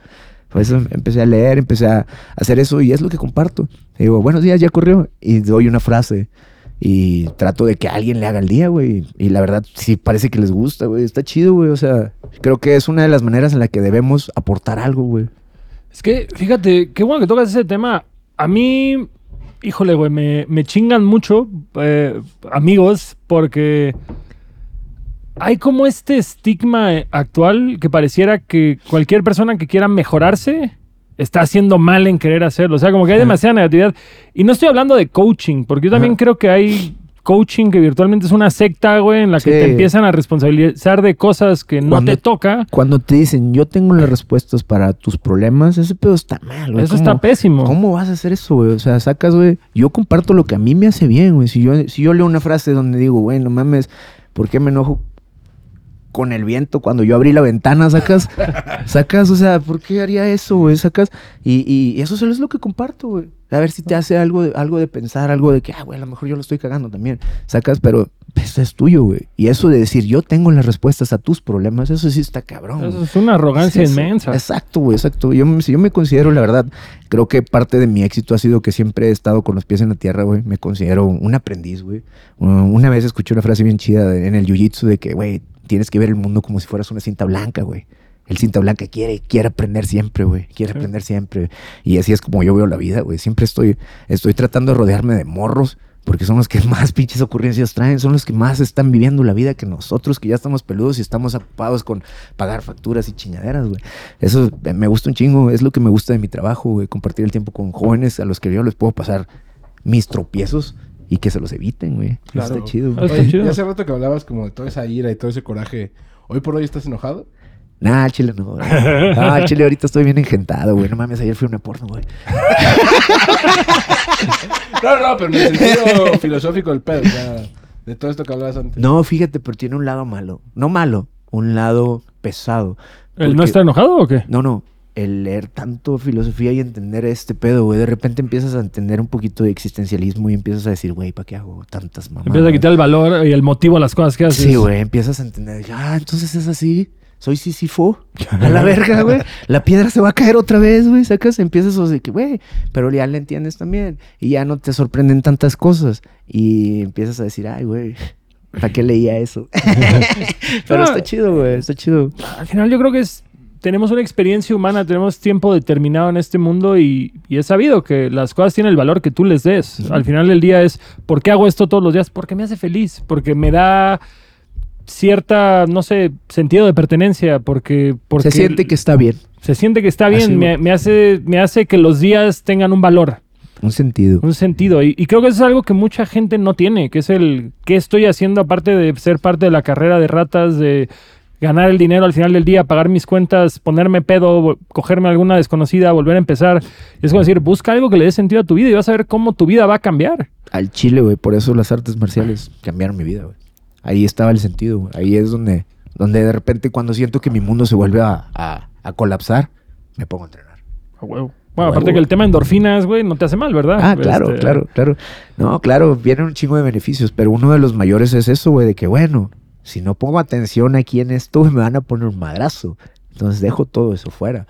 Por eso empecé a leer, empecé a hacer eso y es lo que comparto. Digo, buenos días, ya corrió. Y doy una frase. Y trato de que alguien le haga el día, güey. Y la verdad, sí parece que les gusta, güey. Está chido, güey. O sea, creo que es una de las maneras en la que debemos aportar algo, güey. Es que, fíjate, qué bueno que tocas ese tema. A mí, híjole, güey, me, me chingan mucho eh, amigos porque hay como este estigma eh, actual que pareciera que cualquier persona que quiera mejorarse está haciendo mal en querer hacerlo. O sea, como que hay demasiada negatividad. Y no estoy hablando de coaching, porque yo también Ajá. creo que hay coaching que virtualmente es una secta, güey, en la que te empiezan a responsabilizar de cosas que no Cuando- te toca. Cuando te dicen, yo tengo las respuestas para tus problemas, ese pedo está mal, güey. Eso ¿Cómo- está pésimo. ¿Cómo vas a hacer eso, güey? O sea, sacas, güey. Yo comparto lo que a mí me hace bien, güey. Si yo, si yo leo una frase donde digo, güey, no mames, ¿por qué me enojo con el viento cuando yo abrí la ventana? Sacas, sacas, o sea, ¿por qué haría eso, güey? Sacas, y, y eso solo es lo que comparto, güey. A ver si te hace algo de, algo de pensar, algo de que, ah, güey, a lo mejor yo lo estoy cagando también. Sacas, pero eso es tuyo, güey. Y eso de decir, yo tengo las respuestas a tus problemas, eso sí está cabrón. Eso es una arrogancia Sí, inmensa. Exacto, güey, exacto. Yo, me- si yo me considero, la verdad, creo que parte de mi éxito ha sido que siempre he estado con los pies en la tierra, güey. Me considero un aprendiz, güey. Una vez escuché una frase bien chida de- en el jiu-jitsu de que, güey, tienes que ver el mundo como si fueras una cinta blanca, güey. El cinta blanca quiere, quiere aprender siempre, güey. Quiere Sí. aprender siempre. Y así es como yo veo la vida, güey. Siempre estoy, estoy tratando de rodearme de morros. Porque son los que más pinches ocurrencias traen, son los que más están viviendo la vida que nosotros, que ya estamos peludos y estamos ocupados con pagar facturas y chingaderas, güey. Eso me gusta un chingo, es lo que me gusta de mi trabajo, güey. Compartir el tiempo con jóvenes a los que yo les puedo pasar mis tropiezos y que se los eviten, güey. Claro. Está chido. Ah, está chido. y hace rato que hablabas como de toda esa ira y todo ese coraje. ¿Hoy por hoy estás enojado? Nah, al chile no. güey. Ah, al chile ahorita estoy bien engentado, güey. No mames, ayer fui a una porno, güey. No, no, pero en el sentido filosófico del pedo, o sea, de todo esto que hablabas antes. No, fíjate, pero tiene un lado malo. No malo, un lado pesado. ¿El no Porque- está enojado o qué? No, no. El leer tanto filosofía y entender este pedo, güey. De repente empiezas a entender un poquito de existencialismo y empiezas a decir, güey, ¿para qué hago tantas mamadas? Empieza a quitar el valor y el motivo a las cosas que haces. Sí, güey. Empiezas a entender, ah, entonces es así. soy Sísifo. A la verga, güey. La piedra se va a caer otra vez, güey. Sacas, empiezas a decir que, güey, pero ya le entiendes también. Y ya no te sorprenden tantas cosas. Y empiezas a decir, ay, güey, ¿para qué leía eso? pero está chido, güey, está chido. Al final yo creo que es tenemos una experiencia humana, tenemos tiempo determinado en este mundo y, y es sabido que las cosas tienen el valor que tú les des. Al final del día es, ¿por qué hago esto todos los días? Porque me hace feliz, porque me da cierta, no sé, sentido de pertenencia, porque... porque Se siente que está bien. Se siente que está bien, me hace, me hace que los días tengan un valor, Un sentido. un sentido. Y, y creo que eso es algo que mucha gente no tiene, que es el qué estoy haciendo aparte de ser parte de la carrera de ratas, de ganar el dinero al final del día, pagar mis cuentas, ponerme pedo, cogerme alguna desconocida, volver a empezar. Es como decir, busca algo que le dé sentido a tu vida y vas a ver cómo tu vida va a cambiar. Al chile, güey. Por eso las artes marciales cambiaron mi vida, güey. Ahí estaba el sentido, güey. Ahí es donde, donde de repente cuando siento que mi mundo se vuelve a, a- a colapsar, me pongo a entrenar. A huevo. Bueno, aparte que el tema endorfinas, güey, no te hace mal, ¿verdad? Ah, claro, Este, claro, claro. No, claro, vienen un chingo de beneficios, pero uno de los mayores es eso, güey, de que bueno, si no pongo atención aquí en esto, me van a poner un madrazo. Entonces dejo todo eso fuera.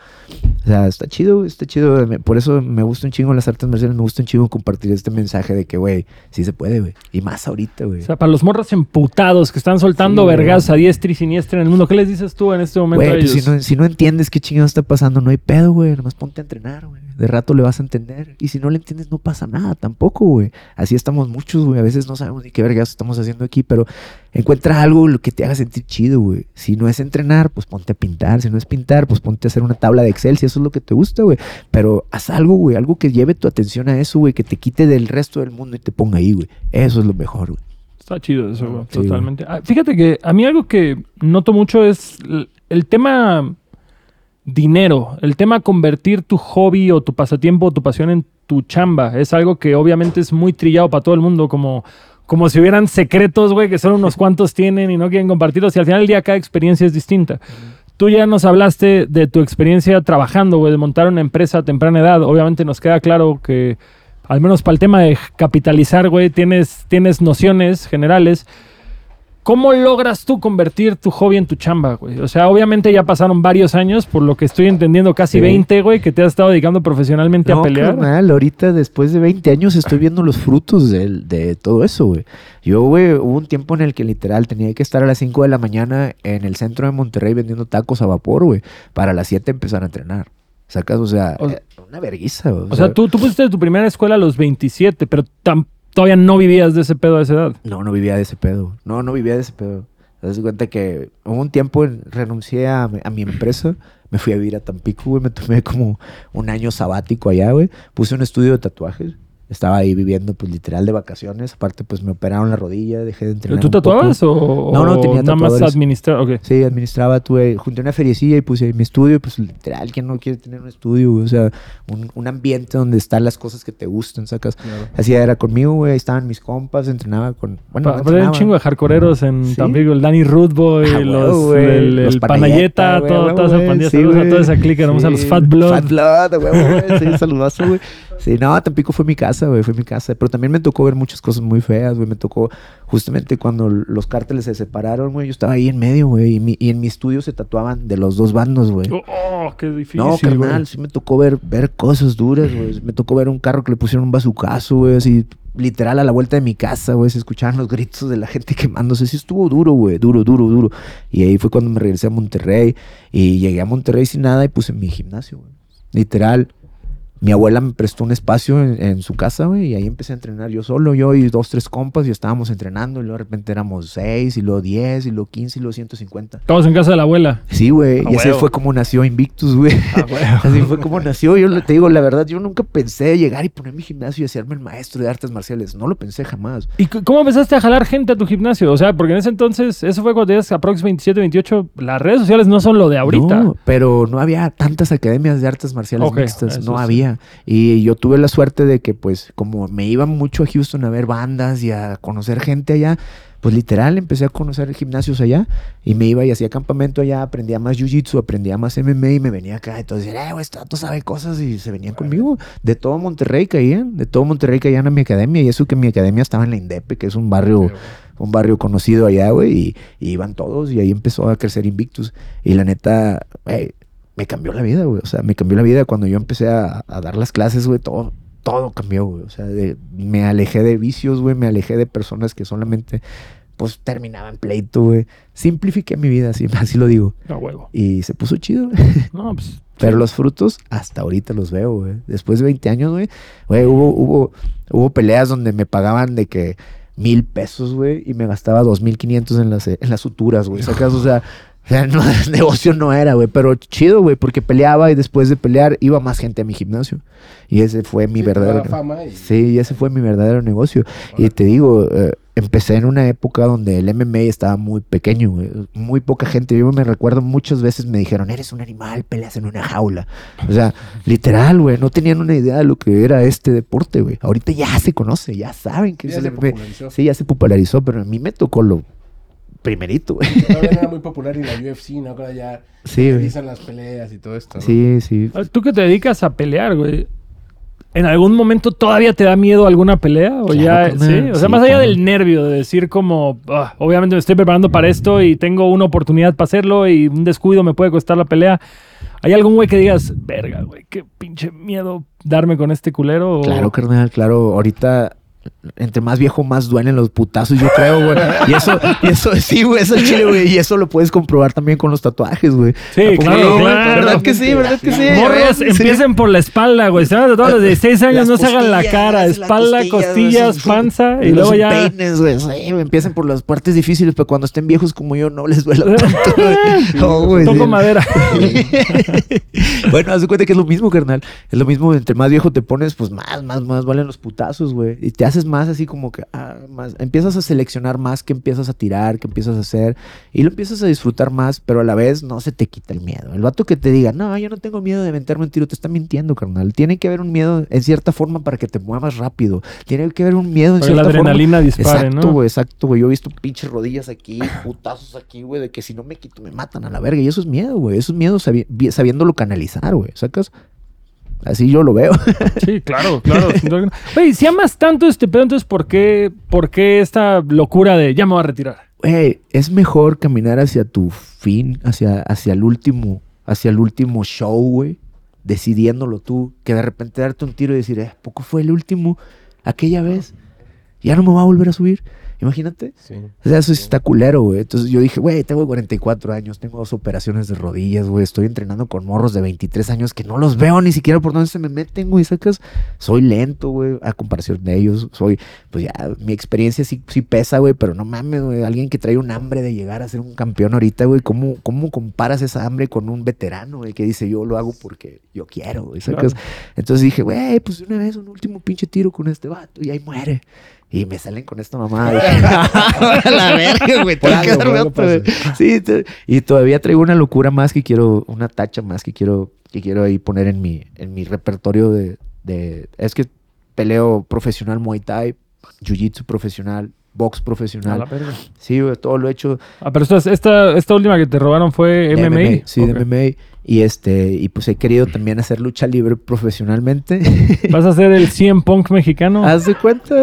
O sea, está chido, está chido. Por eso me gusta un chingo las artes marciales, me gusta un chingo compartir este mensaje de que, güey, sí se puede, güey. Y más ahorita, güey. O sea, para los morros emputados que están soltando Sí, vergas a diestra y siniestra en el mundo, ¿qué les dices tú en este momento Güey, a pues ellos? si no, si no entiendes qué chingado está pasando, no hay pedo, güey. Nomás ponte a entrenar, güey. De rato le vas a entender. Y si no le entiendes, no pasa nada tampoco, güey. Así estamos muchos, güey. A veces no sabemos ni qué vergas estamos haciendo aquí, pero encuentra algo lo que te haga sentir chido, güey. Si no es entrenar, pues ponte a pintar. Si no es pintar, pues ponte a hacer una tabla de Excel, si eso es lo que te gusta, güey. Pero haz algo, güey. Algo que lleve tu atención a eso, güey. Que te quite del resto del mundo y te ponga ahí, güey. Eso es lo mejor, güey. Está chido eso, güey, Sí, totalmente. Ah, fíjate que a mí algo que noto mucho es el, el tema dinero, el tema convertir tu hobby o tu pasatiempo o tu pasión en tu chamba. Es algo que obviamente es muy trillado para todo el mundo, como, como si hubieran secretos, güey, que solo unos cuantos tienen y no quieren compartirlos. Y al final del día cada experiencia es distinta. Tú ya nos hablaste de tu experiencia trabajando, güey, de montar una empresa a temprana edad. Obviamente nos queda claro que, al menos para el tema de capitalizar, güey, tienes, tienes nociones generales. ¿Cómo logras tú convertir tu hobby en tu chamba, güey? O sea, obviamente ya pasaron varios años, por lo que estoy entendiendo, casi Sí. 20, güey, que te has estado dedicando profesionalmente a pelear. carnal, ahorita después de 20 años estoy viendo los frutos del- de, todo eso, güey. Yo, güey, hubo un tiempo en el que literal tenía que estar a las 5 de la mañana en el centro de Monterrey vendiendo tacos a vapor, güey, para las 7 empezar a entrenar. ¿Sacas? O sea, O- eh, una verguiza, güey. O sea, tú, tú pusiste tu primera escuela a los 27, pero tam- todavía no vivías de ese pedo a esa edad. No, no vivía de ese pedo. No, no vivía de ese pedo. Te das cuenta que hubo un tiempo en- renuncié a, a mi empresa, me fui a vivir a Tampico, güey, me tomé como un año sabático allá, güey. Puse un estudio de tatuajes. Estaba ahí viviendo, pues, literal de vacaciones. Aparte, pues, me operaron la rodilla, dejé de entrenar ¿Tú tatuabas o, No, no, tenía nada más administrar? Ok. Sí, administraba, tuve, junté una feriecilla y puse mi estudio, pues literal, ¿quién no quiere tener un estudio? güey? O sea, un, un ambiente donde están las cosas que te gustan, sacas. Así era conmigo, güey, estaban mis compas, entrenaba con... Bueno, Pa- no un chingo de hardcoreeros en Sí. Tampico, el Danny Rootboy, Ah, los, güey. el, Los el Panayeta, Panayeta, todo- toda esa pandilla, Sí, saludos a toda esa clica, vamos a los. Fat Blood. Fat Blood, güey. Sí, saludazo, güey. Sí, no, Tampico fue mi casa, güey, fue mi casa. Pero también me tocó ver muchas cosas muy feas, güey. Me tocó justamente cuando los cárteles se separaron, güey. Yo estaba ahí en medio, güey. Y, mi- y en mi estudio se tatuaban de los dos bandos, güey. Oh, oh, qué difícil, No, carnal, güey. sí me tocó ver, ver cosas duras, güey. Me tocó ver un carro que le pusieron un bazucazo, güey, así literal a la vuelta de mi casa, güey. Se escuchaban los gritos de la gente quemándose. Sí estuvo duro, güey, duro, duro, duro. Y ahí fue cuando me regresé a Monterrey. Y llegué a Monterrey sin nada y puse mi gimnasio, güey. Literal. Mi abuela me prestó un espacio en, en su casa, güey, y ahí empecé a entrenar yo solo, yo y dos, tres compas, y estábamos entrenando, y luego de repente éramos seis, y luego diez, y luego quince, y luego ciento cincuenta. Estamos en casa de la abuela. Sí, güey, y así fue como nació Invictus, güey. Así fue como nació. Yo le- te digo, la verdad, yo nunca pensé llegar y poner mi gimnasio y hacerme el maestro de artes marciales. No lo pensé jamás. ¿Y cómo empezaste a jalar gente a tu gimnasio? O sea, porque en ese entonces, eso fue cuando tenías aproximadamente 27, 28. Las redes sociales no son lo de ahorita. No, pero no había tantas academias de artes marciales Ok, mixtas. No sí. Y yo tuve la suerte de que, pues, como me iba mucho a Houston a ver bandas y a conocer gente allá, pues literal empecé a conocer gimnasios allá y me iba y hacía campamento allá, aprendía más jiu-jitsu, aprendía más MMA y me venía acá. Entonces, eh, güey, vato sabe cosas y se venían conmigo. De todo Monterrey caían, de todo Monterrey caían a mi academia y eso que mi academia estaba en la Indepe, que es un barrio un barrio conocido allá, güey, y, y iban todos y ahí empezó a crecer Invictus. Y la neta, güey, me cambió la vida, güey. O sea, me cambió la vida cuando yo empecé a, a dar las clases, güey, todo, todo cambió, güey. O sea, de- me alejé de vicios, güey, me alejé de personas que solamente, pues, terminaban pleito, güey. Simplifiqué mi vida, así, así lo digo. A huevo. Y se puso chido, güey. No, pues. Pero los frutos, hasta ahorita los veo, güey. Después de 20 años, güey, güey, hubo, hubo, hubo peleas donde me pagaban de que mil pesos, güey, y me gastaba dos mil quinientos en las, en las suturas, güey. ¿Sacas? O sea, o sea, no, el negocio no era, güey, pero chido, güey, porque peleaba y después de pelear iba más gente a mi gimnasio. Y ese fue mi Sí, verdadero... fama y- Sí, y ese fue mi verdadero negocio. Y te digo, eh, empecé en una época donde el MMA estaba muy pequeño, güey, muy poca gente. Yo me recuerdo muchas veces me dijeron, eres un animal, peleas en una jaula. O sea, literal, güey, no tenían una idea de lo que era este deporte, güey. Ahorita ya se conoce, ya saben que Ya se MMA. popularizó. Sí, ya se popularizó, pero a mí me tocó lo primerito, güey. Todavía no era muy popular en la UFC, ¿no? Ahora ya Sí, güey. realizan las peleas y todo esto. ¿no? Sí, sí. Ah, Tú que te dedicas a pelear, güey. ¿En algún momento todavía te da miedo alguna pelea? O Claro, ya, sí. O sea, Sí, más allá claro. del nervio de decir como, "Ah, obviamente me estoy preparando para esto y tengo una oportunidad para hacerlo y un descuido me puede costar la pelea. ¿Hay algún güey que digas, verga, güey, qué pinche miedo darme con este culero? o- Claro, carnal, claro. Ahorita, entre más viejo, más duelen los putazos, yo creo, güey. Y eso, y eso, sí, güey, eso es chile, güey. Y eso lo puedes comprobar también con los tatuajes, güey. Sí, ¿A poco claro, güey? claro. ¿Verdad que sí? ¿Verdad que sí? Morros, Sí. empiecen por la espalda, güey. Se van a tatuar a los 16 años, Las no se hagan la cara. Espalda, costillas, panza y luego ya... peines, güey. Sí, empiecen por las partes difíciles, pero cuando estén viejos como yo, no les duela tanto, güey. No, güey, Toco sí. madera. bueno, haz de cuenta que es lo mismo, carnal. Es lo mismo, entre más viejo te pones, pues más, más, más valen los putazos, güey. Y te haces más así como que, ah, más. Empiezas a seleccionar más que empiezas a tirar, que empiezas a hacer. Y lo empiezas a disfrutar más, pero a la vez no se te quita el miedo. El vato que te diga, no, yo no tengo miedo de aventarme un tiro, te está mintiendo, carnal. Tiene que haber un miedo en cierta forma para que te muevas rápido. Tiene que haber un miedo en Para que la cierta forma. adrenalina dispare, exacto, ¿no? güey, exacto, güey. Yo he visto pinches rodillas aquí, putazos aquí, güey, de que si no me quito me matan a la verga. Y eso es miedo, güey. Eso es miedo sabi- sabiéndolo canalizar, güey. ¿Sacas? Así yo lo veo. Sí, claro, claro. Oye, si amas tanto este pedo, entonces ¿por qué, ¿por qué esta locura de ya me voy a retirar? Güey, es mejor caminar hacia tu fin, hacia, hacia el último, hacia el último show, güey, decidiéndolo tú, que de repente darte un tiro y decir, eh, ¿poco fue el último? Aquella vez, ya no me va a volver a subir. Imagínate. Sí. O sea, eso sí está culero, güey. Entonces yo dije, güey, tengo 44 años, tengo dos operaciones de rodillas, güey. Estoy entrenando con morros de 23 años que no los veo ni siquiera por dónde se me meten, güey. Sacas, soy lento, güey, a comparación de ellos. Soy, pues ya, mi experiencia sí, sí pesa, güey, pero no mames, güey. Alguien que trae un hambre de llegar a ser un campeón ahorita, güey. ¿Cómo, ¿Cómo comparas esa hambre con un veterano, güey, que dice, yo lo hago porque yo quiero, güey? Sacas. Claro. Entonces dije, güey, pues de una vez un último pinche tiro con este vato y ahí muere. Y me salen con esta mamá. Dije, "A la verga, güey. Tengo que darme por algo otro, güey". Sí, y todavía traigo una locura más que quiero, una tacha más que quiero, que quiero ahí poner en mi, en mi repertorio de, de- es que peleo profesional Muay Thai, Jiu-Jitsu profesional, box A la profesional. Sí, güey, todo lo he hecho Ah, pero esta, esta, esta última que te robaron fue MMA. Sí, de MMA. Y este, y pues he querido también hacer lucha libre profesionalmente. ¿Vas a ser el 100 Punk mexicano? Haz de cuenta.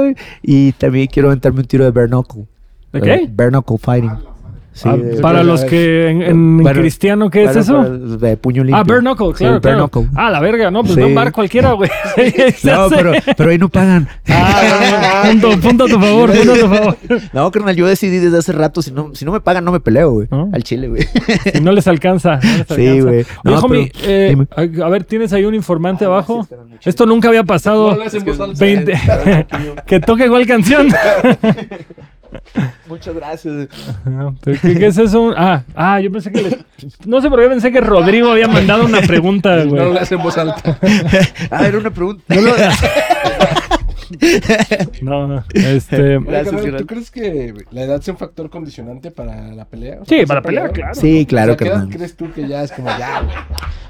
Y también quiero aventarme un tiro de bare knuckle. ¿De qué? bare knuckle fighting. Sí, Ah, de- para de- los que en, en Bueno, cristiano, ¿qué es eso? de puño limpio. Ah, bare knuckle, Sí, claro, bare claro. knuckle. Ah, la verga, no, pues Sí. no un bar cualquiera, güey. No, pero, pero ahí no pagan. Ah, punto, punto a tu favor, punto a tu favor. No, carnal, yo decidí desde hace rato, si no, si no me pagan, no me peleo, güey. ¿No? Al chile, güey. Si no les alcanza. no les Sí, güey. No, homie, eh, a, ver, ¿tienes ahí un informante Ah, abajo? Esto nunca había pasado. No lo hacen voz alta. 20 que toque igual canción. Muchas gracias. ¿Pero ¿Qué, qué es eso? Ah, ah, yo pensé que... le- No sé por qué pensé que Rodrigo había mandado una pregunta, No güey. lo hacen voz alta. Ah, era una pregunta. No, no, este... Gracias. ¿Tú crees que la edad sea un factor condicionante para la pelea? O Sí, para pelear, peleador. claro. Sí, claro, O sea, ¿qué edad crees tú que ya es como ya, güey?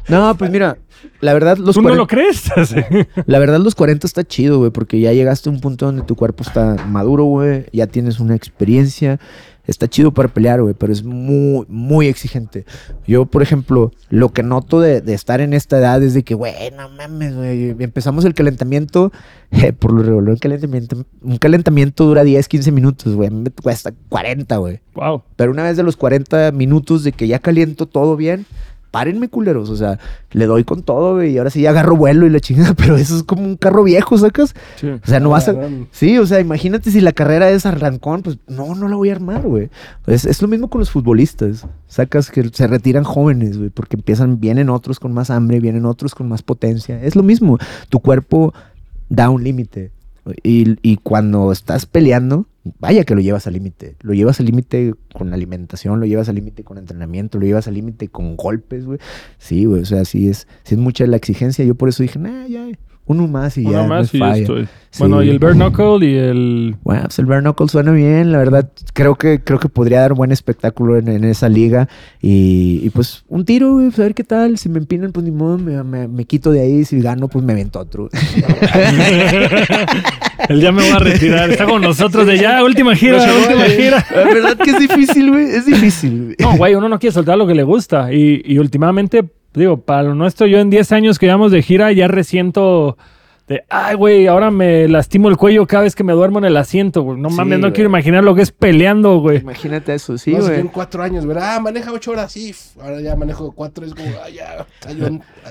No, pues mira, la verdad, los ¿Tú no 40 lo crees? Sí. La verdad, los 40 está chido, güey, porque ya llegaste a un punto donde tu cuerpo está maduro, güey, ya tienes una experiencia. Está chido para pelear, güey, pero es muy, muy exigente. Yo, por ejemplo, lo que noto de, de estar en esta edad es de que, güey, no mames, güey, empezamos el calentamiento, eh, por lo regular, un calentamiento, un calentamiento dura 10, 15 minutos, güey, a mí me cuesta 40, güey. Wow. Pero una vez de los 40 minutos de que ya caliento todo bien, párenme, culeros. O sea, le doy con todo, güey. Y ahora sí ya agarro vuelo y la chingada. Pero eso es como un carro viejo, ¿sacas? Sí. O sea, no vas a. Cabrón. Sí, o sea, imagínate si la carrera es arrancón, pues no, no la voy a armar, güey. Es, es lo mismo con los futbolistas. Sacas que se retiran jóvenes, güey, porque empiezan, vienen otros con más hambre, vienen otros con más potencia. Es lo mismo. Tu cuerpo da un límite. Y, y cuando estás peleando, vaya que lo llevas al límite. Lo llevas al límite con alimentación, lo llevas al límite con entrenamiento, lo llevas al límite con golpes, güey. Sí, güey, o sea, sí es, sí es mucha la exigencia. Yo por eso dije, nah, ya, uno más y Uno ya. no más y ya falla". estoy. Bueno, y el bare knuckle y el... Bueno, pues el bare knuckle suena bien, la verdad. Creo que, creo que podría dar buen espectáculo en, en esa liga. Y, y, pues un tiro, güey, pues a ver qué tal. Si me empinan, pues ni modo, me, me- me quito de ahí. Si gano, pues me avento otro. el ya me voy a retirar. Está con nosotros de ya, última gira, última gira. La verdad que es difícil, güey. Es difícil, güey. No, güey, uno no quiere soltar lo que le gusta. Y, y últimamente, digo, para lo nuestro, yo en 10 años que llevamos de gira ya resiento de, ay, güey, ahora me lastimo el cuello cada vez que me duermo en el asiento, güey. No Sí, mames, no güey. quiero imaginar lo que es peleando, güey. Imagínate eso, sí, no, si güey. cuatro años, ¿verdad? Ah, maneja ocho horas, sí. Ahora ya manejo cuatro, es como, ah, ya,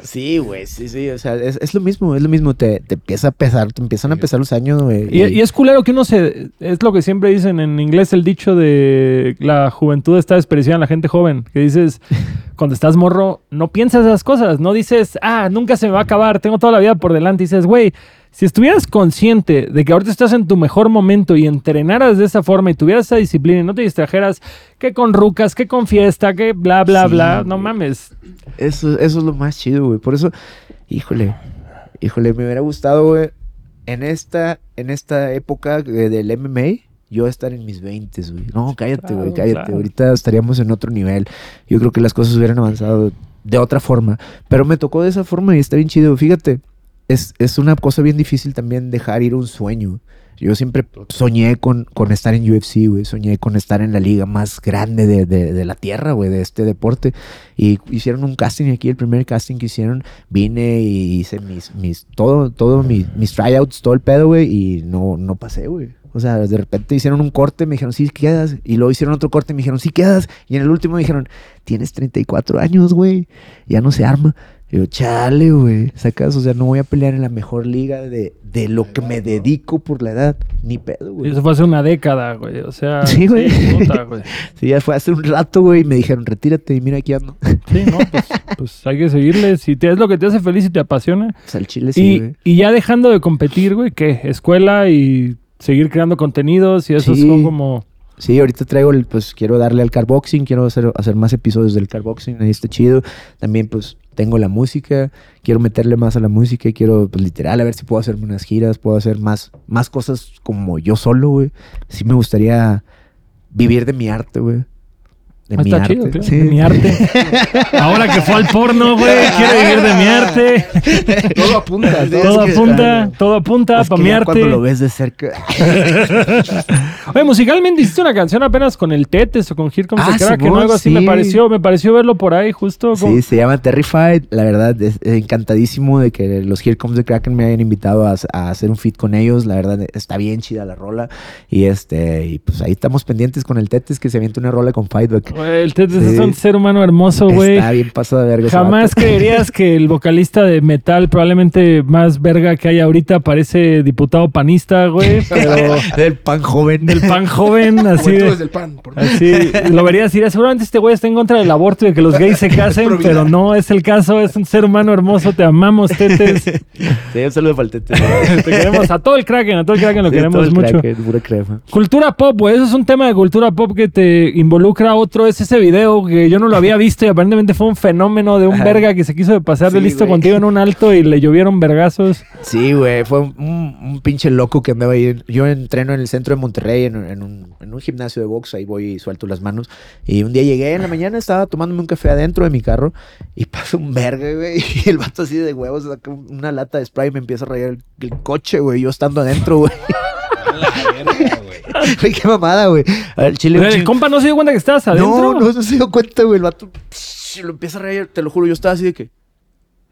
Sí, güey, sí, sí. O sea, es, es lo mismo, es lo mismo. Te, te empieza a pesar, te empiezan a pesar los años, güey. Y, y es culero que uno se. Es lo que siempre dicen en inglés el dicho de la juventud está desperdiciada en la gente joven. Que dices, cuando estás morro, no piensas esas cosas. No dices, ah, nunca se me va a acabar, tengo toda la vida por delante. Y dices, güey, si estuvieras consciente de que ahorita estás en tu mejor momento y entrenaras de esa forma y tuvieras esa disciplina y no te distrajeras que con rucas, que con fiesta, que bla, bla, Sí, bla, no mames. Eso, eso es lo más chido, güey. Por eso, híjole, híjole, me hubiera gustado, güey, en esta, en esta época del MMA, yo estar en mis 20, güey. No, cállate, güey, Claro, cállate. claro. Ahorita estaríamos en otro nivel. Yo creo que las cosas hubieran avanzado de otra forma. Pero me tocó de esa forma y está bien chido. Fíjate, es, es una cosa bien difícil también dejar ir un sueño. Yo siempre soñé con, con estar en UFC, güey. Soñé con estar en la liga más grande de, de- la tierra, güey, de este deporte. Y hicieron un casting aquí, el primer casting que hicieron. Vine y hice mis, mis, todo, todo, mi- mis tryouts, todo el pedo, güey. Y no, no pasé, güey. O sea, de repente hicieron un corte, me dijeron, sí, quedas. Y luego hicieron otro corte, me dijeron, sí, quedas. Y en el último me dijeron, tienes 34 años, güey. Ya no se arma. Y yo, chale, güey. Sacas, o sea, no voy a pelear en la mejor liga de, de lo que me dedico por la edad. Ni pedo, güey. Eso fue hace una década, güey. O sea, Sí, güey. puta, güey. Sí, ya fue hace un rato, güey. Y me dijeron, retírate y mira aquí ando. Sí, no, pues, pues hay que seguirle. Si te, es lo que te hace feliz y te apasiona. Pues al chile sí, y, güey. y ya dejando de competir, güey, ¿qué? Escuela y seguir creando contenidos y eso Sí. son como... Sí, ahorita traigo, el, pues quiero darle al carboxing, quiero hacer, hacer más episodios del carboxing, ahí está chido. También pues tengo la música, quiero meterle más a la música, quiero pues literal a ver si puedo hacerme unas giras, puedo hacer más, más cosas como yo solo, güey. Sí me gustaría vivir de mi arte, güey. De Ah, mi está arte. chido, claro, Sí. de mi arte. Ahora que fue al porno, güey, quiere vivir de mi arte. Todo apunta. Todo apunta, todo apunta Es para mi arte. cuando lo ves de cerca. Oye, musicalmente hiciste una canción apenas con el Tetes o con Here Comes Ah, the Kraken o Simón, algo así. Me pareció, me pareció verlo por ahí justo. Sí, se llama Terrified. La verdad, es, es encantadísimo de que los Here Comes the Kraken me hayan invitado a, a hacer un feat con ellos. La verdad, está bien chida la rola. Y este, y pues ahí estamos pendientes con el Tetes que se avienta una rola con Fightback. El Tetes Sí. es un ser humano hermoso, güey. Está bien pasado de verga. Jamás creerías que el vocalista de metal, probablemente más verga que hay ahorita, parece diputado panista, güey. Pero Del pan joven. del pan joven, así de- desde el pan. por- Así, lo verías y dirías, seguramente este güey está en contra del aborto y de que los gays se casen, pero no es el caso, es un ser humano hermoso, te amamos, Tetes. Sí, un saludo para el Tete. Te queremos a todo el Kraken, a todo el Kraken lo Sí, queremos todo el mucho. Kraken, pura crema. Cultura pop, güey, eso es un tema de cultura pop que te involucra otro, es ese video que yo no lo había visto y aparentemente fue un fenómeno de un Ajá. verga que se quiso de pasar de Sí, listo güey. contigo en un alto y le llovieron vergazos. Sí, güey, fue un, un- pinche loco que andaba ahí. Yo entreno en el centro de Monterrey, en, en un, en un gimnasio de box, ahí voy y suelto las manos. Y un día llegué en la mañana, estaba tomándome un café adentro de mi carro y pasa un verga, güey. Y el vato así de huevos saca una lata de spray y me empieza a rayar el, el coche, güey, yo estando adentro, güey. A la verga, güey. Güey, qué mamada, güey. Al chile. un el compa no se dio cuenta que estabas adentro. No, no, no se dio cuenta, güey. El vato psh, lo empieza a reír, te lo juro. Yo estaba así de que.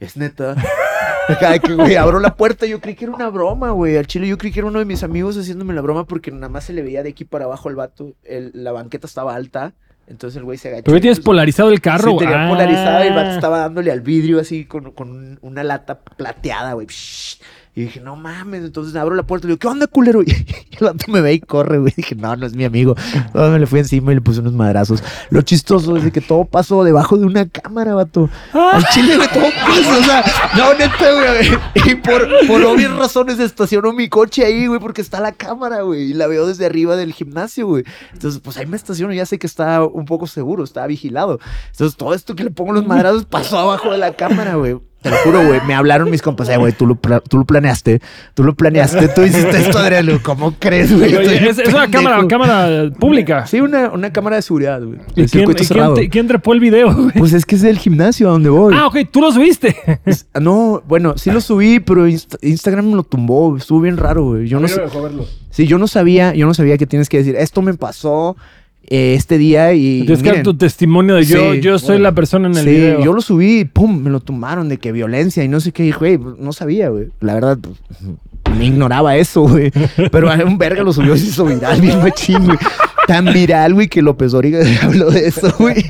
Es neta. Acá de que, güey, abro la puerta. Yo creí que era una broma, güey. Al chile, yo creí que era uno de mis amigos haciéndome la broma porque nada más se le veía de aquí para abajo al vato. El- la banqueta estaba alta. Entonces el güey se agachó. Pero tienes Entonces, polarizado el carro. Sí, tenía Ah. polarizado y el vato estaba dándole al vidrio así con, con un- una lata plateada, güey. Psh. Y dije, no mames. Entonces abro la puerta y le digo, ¿qué onda, culero? Y el vato me ve y corre, güey. Dije, no, no es mi amigo. No, me le fui encima y le puse unos madrazos. Lo chistoso es de que todo pasó debajo de una cámara, vato. Al chile, güey, todo pasó. O sea, no, neta, güey. Y por, por obvias razones estacionó mi coche ahí, güey, porque está la cámara, güey. Y la veo desde arriba del gimnasio, güey. Entonces, pues ahí me estaciono. Ya sé que está un poco seguro, está vigilado. Entonces, todo esto que le pongo los madrazos pasó abajo de la cámara, güey. Te lo juro, güey. Me hablaron mis compas. Güey, tú tú lo planeaste. Tú lo planeaste. Tú hiciste esto, Adriano. ¿Cómo crees, güey? Es, es una cámara, cámara pública. Sí, una, una cámara de seguridad, güey. ¿Y quién, y quién cerrado. te- quién trepó el video, güey? Pues es que es del gimnasio a donde voy. Ah, ok, tú lo subiste. Es- no, bueno, sí lo subí, pero Inst- Instagram me lo tumbó. Estuvo bien raro, güey. Yo no sé. Sí, yo no sabía, yo no sabía que tienes que decir, esto me pasó eh, este día y. Dar miren, tu testimonio de yo, Sí, yo soy bueno. la persona en el sí, video. yo lo subí y pum, me lo tumbaron de que violencia y no sé qué. Y, güey, pues, no sabía, güey. La verdad, pues, me ignoraba eso, güey. Pero a un verga lo subió y se hizo viral, bien machín, güey. Tan viral, güey, que López Dóriga habló de eso, güey.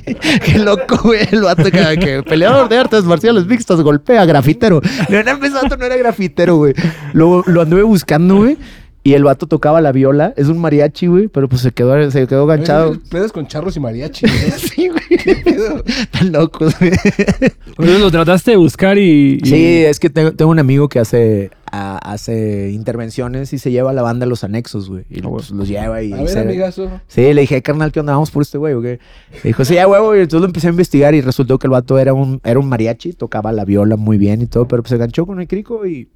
Qué loco, güey. El vato que, que peleador de artes marciales mixtas golpea grafitero. Leonardo ese vato no era grafitero, güey. Lo, lo anduve buscando, güey. Y el vato tocaba la viola. Es un mariachi, güey. Pero pues se quedó, se quedó ganchado. Pedos con charros y mariachi. ¿no? Sí, güey. Tan locos, güey. Entonces lo trataste de buscar y... y- Sí, es que tengo, tengo un amigo que hace, a- hace intervenciones y se lleva a la banda a los anexos, güey. Y Ah, pues, los lleva y... A ver, se- amigazo. Sí, le dije, carnal, ¿qué onda? Vamos por este güey, ¿o qué? Me dijo, sí, ya, huevo. Y entonces lo empecé a investigar y resultó que el vato era un, era un mariachi, tocaba la viola muy bien y todo, pero pues se ganchó con el crico y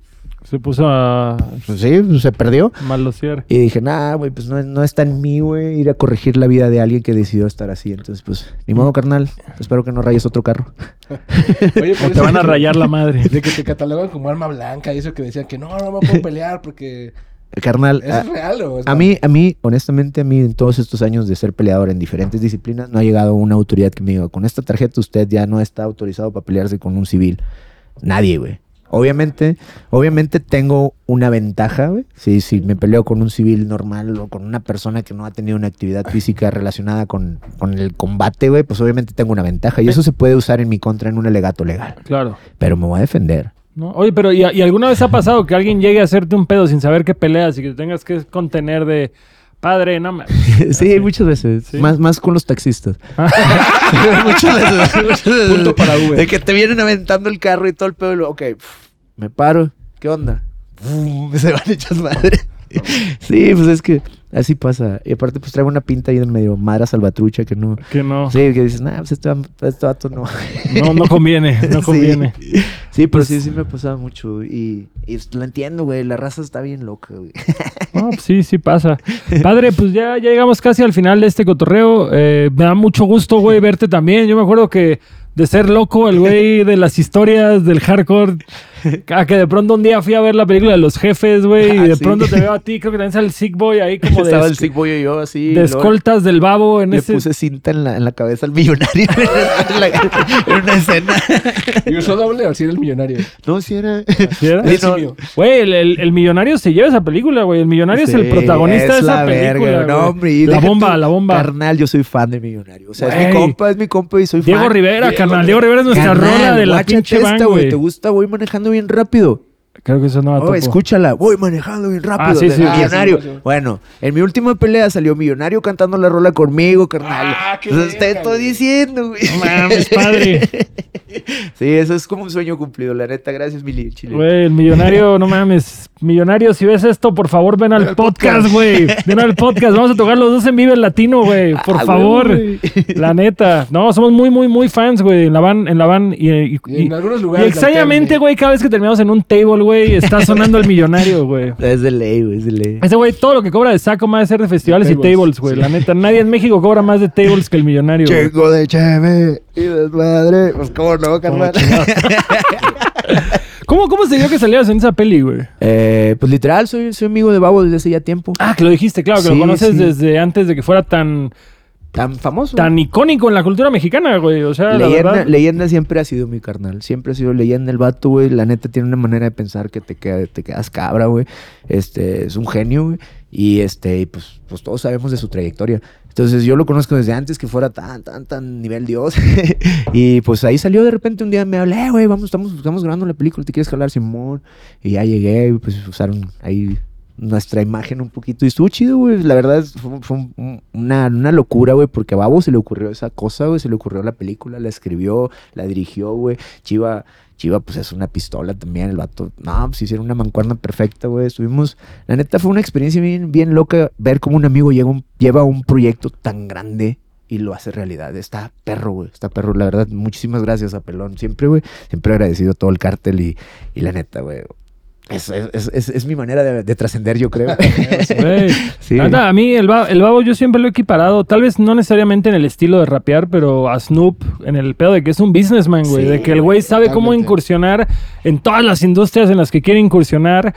Se puso a pues sí, se perdió. malosear. Y dije, nah, güey, pues no, no está en mí, güey, ir a corregir la vida de alguien que decidió estar así. Entonces, pues, ni modo, carnal. Espero que no rayes otro carro. Oye, O te van a rayar la madre. De que te catalogan como arma blanca y eso que decían que no, no me puedo pelear porque... Carnal, ¿Eso a- es real o es A mí, a mí, honestamente, a mí en todos estos años de ser peleador en diferentes disciplinas, no ha llegado una autoridad que me diga, con esta tarjeta usted ya no está autorizado para pelearse con un civil. Nadie, güey. Obviamente, obviamente tengo una ventaja, güey. Si, si me peleo con un civil normal o con una persona que no ha tenido una actividad física relacionada con, con el combate, güey, pues obviamente tengo una ventaja. Y eso se puede usar en mi contra en un alegato legal. Claro. Pero me voy a defender. ¿no? Oye, pero ¿y, y alguna vez ha pasado que alguien llegue a hacerte un pedo sin saber que peleas y que te tengas que contener de padre, no mames? Sí, muchas veces. Sí. Más, más con los taxistas. muchas veces. muchas veces. Punto para Uber. De que te vienen aventando el carro y todo el pedo. y luego, ok, me paro. ¿Qué onda? Se van hechas madre. Sí, pues es que así pasa. Y aparte, pues traigo una pinta ahí de medio madra salvatrucha que no. Que no, Sí, que dices, nah, pues este, este vato no. no, no conviene, no conviene. Sí, pero sí, sí me ha pasado mucho. Y, y lo entiendo, güey. La raza está bien loca, güey. No, pues sí, sí pasa. Padre, pues ya, ya llegamos casi al final de este cotorreo. Eh, me da mucho gusto, güey, verte también. Yo me acuerdo que de ser loco, el güey de las historias del hardcore, que de pronto un día fui a ver la película de los jefes, güey, y Ah, de sí. pronto te veo a ti, creo que también sale el Sick Boy ahí como de, Estaba el Sick Boy y yo así. de escoltas del babo en Le ese... puse cinta en la, en la cabeza al millonario en, la- en una escena. ¿Y usó doble o si era el millonario? No, si era. ¿Sí era? Sí, no. mío. Güey, el, el- el millonario se lleva esa película, güey. El millonario es el protagonista de es esa la película. verga, no, hombre, la bomba, tú, la bomba. Carnal, yo soy fan de Millonario. O sea, es mi compa, es mi compa y soy Diego fan. Rivera, Diego carnal. Diego Rivera es nuestra Carnal, rola de la pinche esta, güey. ¿Te gusta? Voy manejando bien rápido. Creo que eso no va a Oh, topo. escúchala. Voy manejando bien rápido. Ah, sí, sí, millonario. Sí, sí, sí. Bueno, en mi última pelea salió Millonario cantando la rola conmigo, carnal. Ah, qué Entonces, te estoy diciendo, güey. No mames, padre. Sí, eso es como un sueño cumplido, la neta. Gracias, Mili. Chile. Güey, el millonario, no mames. Millonario, si ves esto, por favor, ven al podcast, güey. Ven al podcast. Vamos a tocar los dos en Vive Latino, güey. Por Ah, favor. güey. La neta. No, somos muy, muy, muy fans, güey. En la van, en la van. Y, y- Y en y- algunos y lugares. extrañamente, alternos. güey, cada vez que terminamos en un table, güey, está sonando el millonario, güey. Es de ley, güey, es de ley. Ese güey, todo lo que cobra de saco más de ser de festivales De y tables, güey. sí. La neta, nadie en México cobra más de tables que el millonario. güey. Chingo de cheve y desmadre. Pues cómo no, carnal. ¿Cómo, ¿Cómo se dio que salías en esa peli, güey? Eh, pues literal, soy, soy amigo de Babo desde hace ya tiempo. Ah, que lo dijiste, claro, que Sí, lo conoces sí. desde antes de que fuera tan, Tan famoso. tan icónico en la cultura mexicana, güey. O sea, la leyenda, verdad. leyenda siempre ha sido mi carnal. Siempre ha sido leyenda el vato, güey. La neta tiene una manera de pensar que te, queda, te quedas cabra, güey. Este, es un genio, güey. Y este, y pues, pues todos sabemos de su trayectoria. Entonces yo lo conozco desde antes que fuera tan, tan, tan nivel Dios. y pues ahí salió de repente un día, me hablé, güey, vamos, estamos, estamos grabando la película, ¿te quieres jalar, Simón? Y ya llegué, pues usaron ahí nuestra imagen un poquito. Y estuvo chido, güey. La verdad fue, fue un- un- una, una locura, güey, porque a Babo se le ocurrió esa cosa, güey. Se le ocurrió la película, la escribió, la dirigió, güey. Chiva, Chiva, pues es una pistola también, el vato. No, pues hicieron una mancuerna perfecta, güey. Estuvimos. La neta fue una experiencia bien, bien loca ver cómo un amigo llega lleva un proyecto tan grande. Y lo hace realidad. Está perro, güey. Está perro. La verdad, muchísimas gracias a Pelón. Siempre, güey. Siempre agradecido a todo el cártel y, y la neta, güey. Es, es, es- es- mi manera de, de trascender, yo creo. Sí. A mí el, ba- el babo yo siempre lo he equiparado, tal vez no necesariamente en el estilo de rapear, pero a Snoop en el pedo de que es un businessman, güey. Sí, de que el güey sabe cómo incursionar en todas las industrias en las que quiere incursionar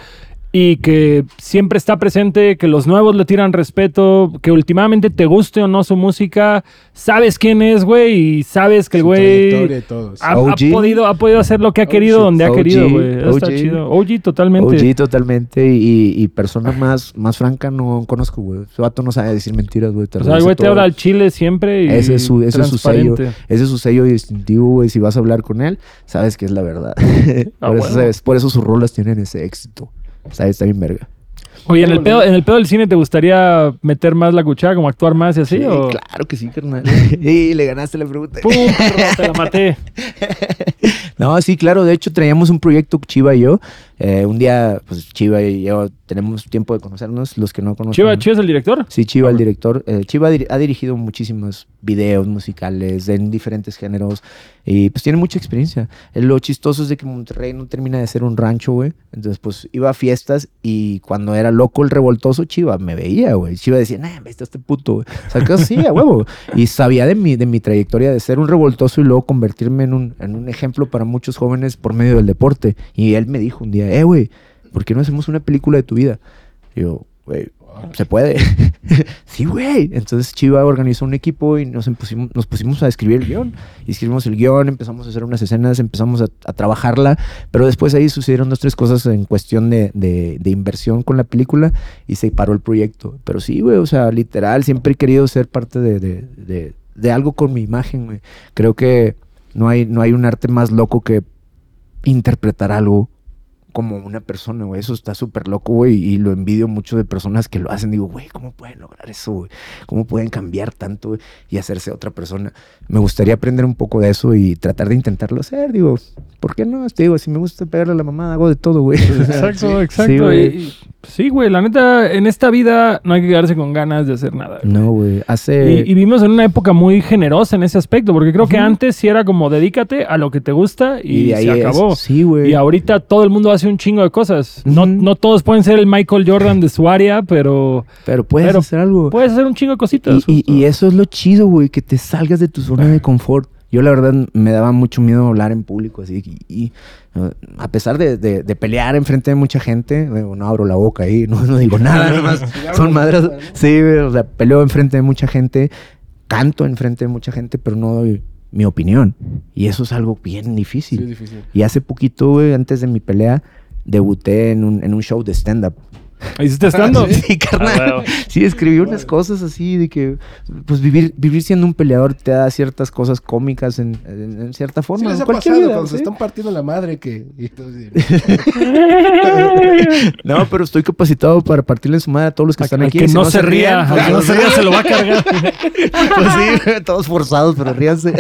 y que siempre está presente, que los nuevos le tiran respeto, que últimamente te guste o no su música, sabes quién es, güey, y sabes que el güey ha, ha podido, ha podido hacer lo que ha querido donde ha OG, querido, güey. Está chido. OG totalmente. OG totalmente. Y, y persona más, más franca no conozco, güey. Su vato no sabe decir mentiras, güey. O sea, el güey te habla al chile siempre y Ese es su, ese es su sello. Ese es su sello distintivo, güey. Si vas a hablar con él, sabes que es la verdad. Ah, por, eso, sabes- por eso sus rolas tienen ese éxito. ¿Sabes? Está bien verga. Oye, en el, pedo, en el pedo del cine, ¿te gustaría meter más la cuchara, como actuar más y así? Sí, o... claro que sí, carnal. y le ganaste la pregunta. ¡Pum! perro, te la maté. No, sí, claro. De hecho, traíamos un proyecto Chiva y yo. Eh, un día, pues Chiva y yo tenemos tiempo de conocernos, los que no conocen. Chiva, Chiva es el director. Sí, Chiva, el director. Eh, Chiva ha dirigido muchísimos videos musicales en diferentes géneros y pues tiene mucha experiencia. Eh, Lo chistoso es de que Monterrey no termina de ser un rancho, güey. Entonces, pues iba a fiestas y cuando era loco el revoltoso, Chiva me veía, güey. Chiva decía, nah, me está este puto, güey. O sea, que sí, a huevo. Y sabía de mi, de mi trayectoria de ser un revoltoso y luego convertirme en un, en un ejemplo para muchos jóvenes por medio del deporte. Y él me dijo un día, eh, güey, ¿por qué no hacemos una película de tu vida? Y yo, güey, se puede. sí, güey. Entonces Chiva organizó un equipo y nos pusimos, nos pusimos a escribir el guion. Escribimos el guion, empezamos a hacer unas escenas, empezamos a, a trabajarla. Pero después ahí sucedieron dos, tres cosas en cuestión de, de- de inversión con la película y se paró el proyecto. Pero sí, güey, o sea, literal, siempre he querido ser parte de- de- de algo con mi imagen, güey. Creo que no hay, no hay un arte más loco que interpretar algo como una persona, güey. Eso está súper loco, güey. Y lo envidio mucho de personas que lo hacen. Digo, güey, ¿cómo pueden lograr eso, güey? ¿Cómo pueden cambiar tanto güey, y hacerse otra persona? Me gustaría aprender un poco de eso y tratar de intentarlo hacer. Digo, ¿por qué no? Te digo, si me gusta pegarle a la mamá, hago de todo, güey. Exacto, exacto. Sí, güey. Sí, la neta, en esta vida no hay que quedarse con ganas de hacer nada. güey. No, güey. Hace... Y, y vivimos en una época muy generosa en ese aspecto, porque creo que antes sí era como dedícate a lo que te gusta y, ahí se es- acabó. Sí, güey. Y ahorita todo el mundo hace un chingo de cosas. No, no todos pueden ser el Michael Jordan de su área, pero Pero puedes Pero hacer algo. puedes hacer un chingo de cositas. Y, y- y eso es lo chido, güey, que te salgas de tu zona de confort. Yo la verdad me daba mucho miedo hablar en público, así, y, y, a pesar de, de- de pelear enfrente de mucha gente, digo, no abro la boca ahí, no, no digo nada, nomás son madres. Sí, güey, o sea, peleo enfrente de mucha gente, canto enfrente de mucha gente, pero no doy mi opinión. Y eso es algo bien Sí, difícil. es difícil. Y hace poquito, güey, antes de mi pelea, debuté en un, en un show de stand-up. ¿Hiciste estando? Sí, carnal. Ah, huevo. Sí, escribí unas cosas así de que, pues vivir, vivir siendo un peleador te da ciertas cosas cómicas en, en- en cierta Sí forma. les en ha cualquier pasado vida, cuando se ¿sí? están partiendo la madre que... No, pero estoy capacitado para partirle su madre a todos los que están Al aquí. que Si no se ría, rían, que no se ría se lo va a cargar. pues sí, todos forzados, pero ríanse.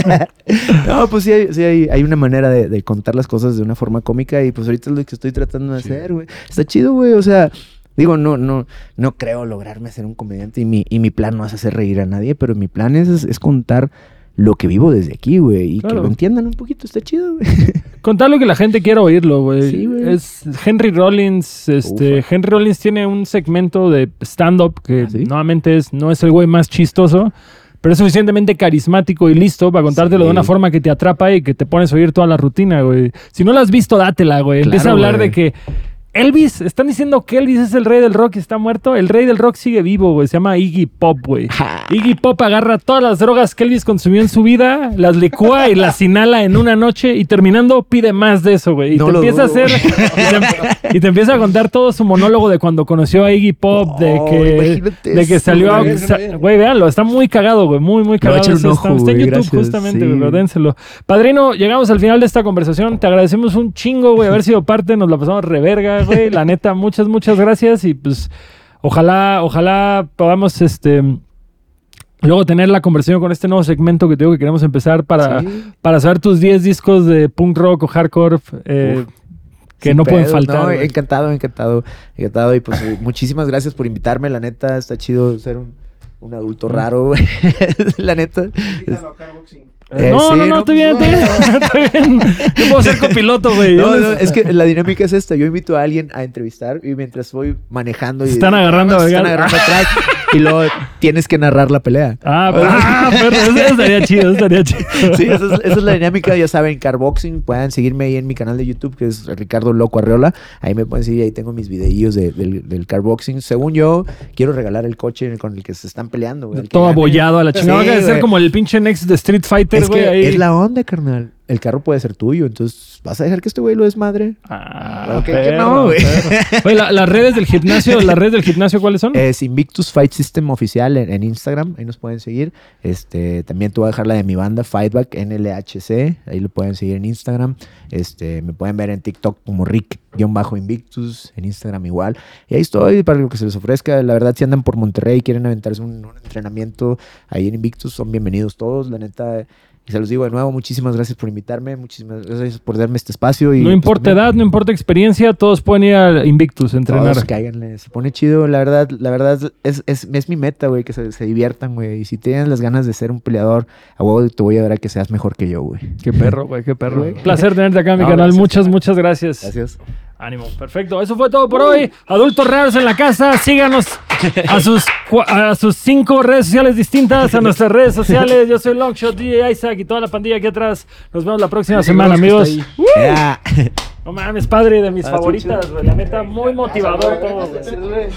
no, pues sí, hay, sí hay, hay una manera de, de contar las cosas de una forma cómica y pues ahorita es lo que estoy tratando de Sí. hacer, güey. Está chido, güey, o sea... Digo, no, no, no creo lograrme ser un comediante y mi, y mi plan no es hacer reír a nadie, pero mi plan es, es, es contar lo que vivo desde aquí, güey, y Claro. que lo entiendan un poquito, está chido, güey. Contar lo que la gente quiera oírlo, güey. Sí, güey. es Henry Rollins, este, Ufa. Henry Rollins tiene un segmento de stand-up que ¿Ah, sí? nuevamente es, no es el güey más chistoso, pero es suficientemente carismático y listo para contártelo de Sí. una forma que te atrapa y que te pones a oír toda la rutina, güey. Si no la has visto, dátela, güey. Empieza a Claro, hablar güey. de que Elvis, están diciendo que Elvis es el rey del rock y está muerto. El rey del rock sigue vivo, güey. Se llama Iggy Pop, güey. Iggy Pop agarra todas las drogas que Elvis consumió en su vida, las licúa y las inhala en una noche y terminando pide más de eso, güey. Y No te lo empieza a hacer y te, y te empieza a contar todo su monólogo de cuando conoció a Iggy Pop, de Oh, que de que salió a, güey. sa- güey, véanlo, está muy cagado, güey, muy muy cagado. echar un está, ojo, está en YouTube gracias, justamente, sí. güey, dénselo. Padrino, llegamos al final de esta conversación. Te agradecemos un chingo, güey, haber sido parte, nos la pasamos reverga, güey. La neta, muchas muchas gracias y pues ojalá ojalá podamos este Luego tener la conversación con este nuevo segmento que te digo que queremos empezar para, Sí. para saber tus 10 discos de punk rock o hardcore eh, que Sin no pueden faltar. no, encantado, encantado, encantado. Y pues muchísimas gracias por invitarme. La neta, está chido ser un, un adulto raro, güey. La neta. Invítalo a Carboxing. Eh, no, sí, no, no, estoy bien, pues, estoy bien. Estoy bien. Yo puedo ser copiloto, güey. No, no, es que la dinámica es esta. Yo invito a alguien a entrevistar y mientras voy manejando y Están agarrando se están agarrando atrás y luego tienes que narrar la pelea. Ah, ah, perro, eso estaría chido, eso estaría chido. Sí, esa es, esa es la dinámica, ya saben, Carboxing, puedan seguirme ahí en mi canal de YouTube, que es Ricardo Loco Arreola, ahí me pueden seguir, ahí tengo mis videillos de- del, del Carboxing. Según yo, quiero regalar el coche con el que se están peleando, güey. Todo abollado a la chingada. Sí, Va a ser como el pinche Next de Street Fighter, Es güey. que ahí. es la onda, carnal. El carro puede ser tuyo, entonces, ¿vas a dejar que este güey lo desmadre? Ah, Claro que- no, güey. perro. Oye, la- las redes del gimnasio, las redes del gimnasio, ¿cuáles son? Es Invictus Fight System oficial en, en Instagram, ahí nos pueden seguir. Este, también te voy a dejar la de mi banda, Fightback NLHC, ahí lo pueden seguir en Instagram. Este, me pueden ver en TikTok como Rick-Invictus, en Instagram igual. Y ahí estoy para lo que se les ofrezca. La verdad, si andan por Monterrey y quieren aventarse un, un entrenamiento ahí en Invictus, son bienvenidos todos. La neta, y se los digo de nuevo, muchísimas gracias por invitarme, muchísimas gracias por darme este espacio. Y, no pues, importa edad, no importa experiencia, todos pueden ir a Invictus a entrenar. todos cáiganle, se pone chido, la verdad, la verdad es, es, es mi meta, güey, que se, se diviertan, güey. Y si tienes las ganas de ser un peleador, a huevo te voy a dar a que seas mejor que yo, güey. Qué perro, güey, qué perro. Güey. Placer tenerte acá en mi No, canal. gracias. Muchas, muchas gracias. Gracias. Ánimo, perfecto. Eso fue todo por hoy. Adultos raros en la casa. Síganos a sus, a sus cinco redes sociales distintas, a nuestras redes sociales. Yo soy Longshot, DJ Isaac y toda la pandilla aquí atrás. Nos vemos la próxima semana, amigos. Ya. No mames, padre de mis Ah, favoritas, güey. La neta, muy motivador todo. Gracias, güey.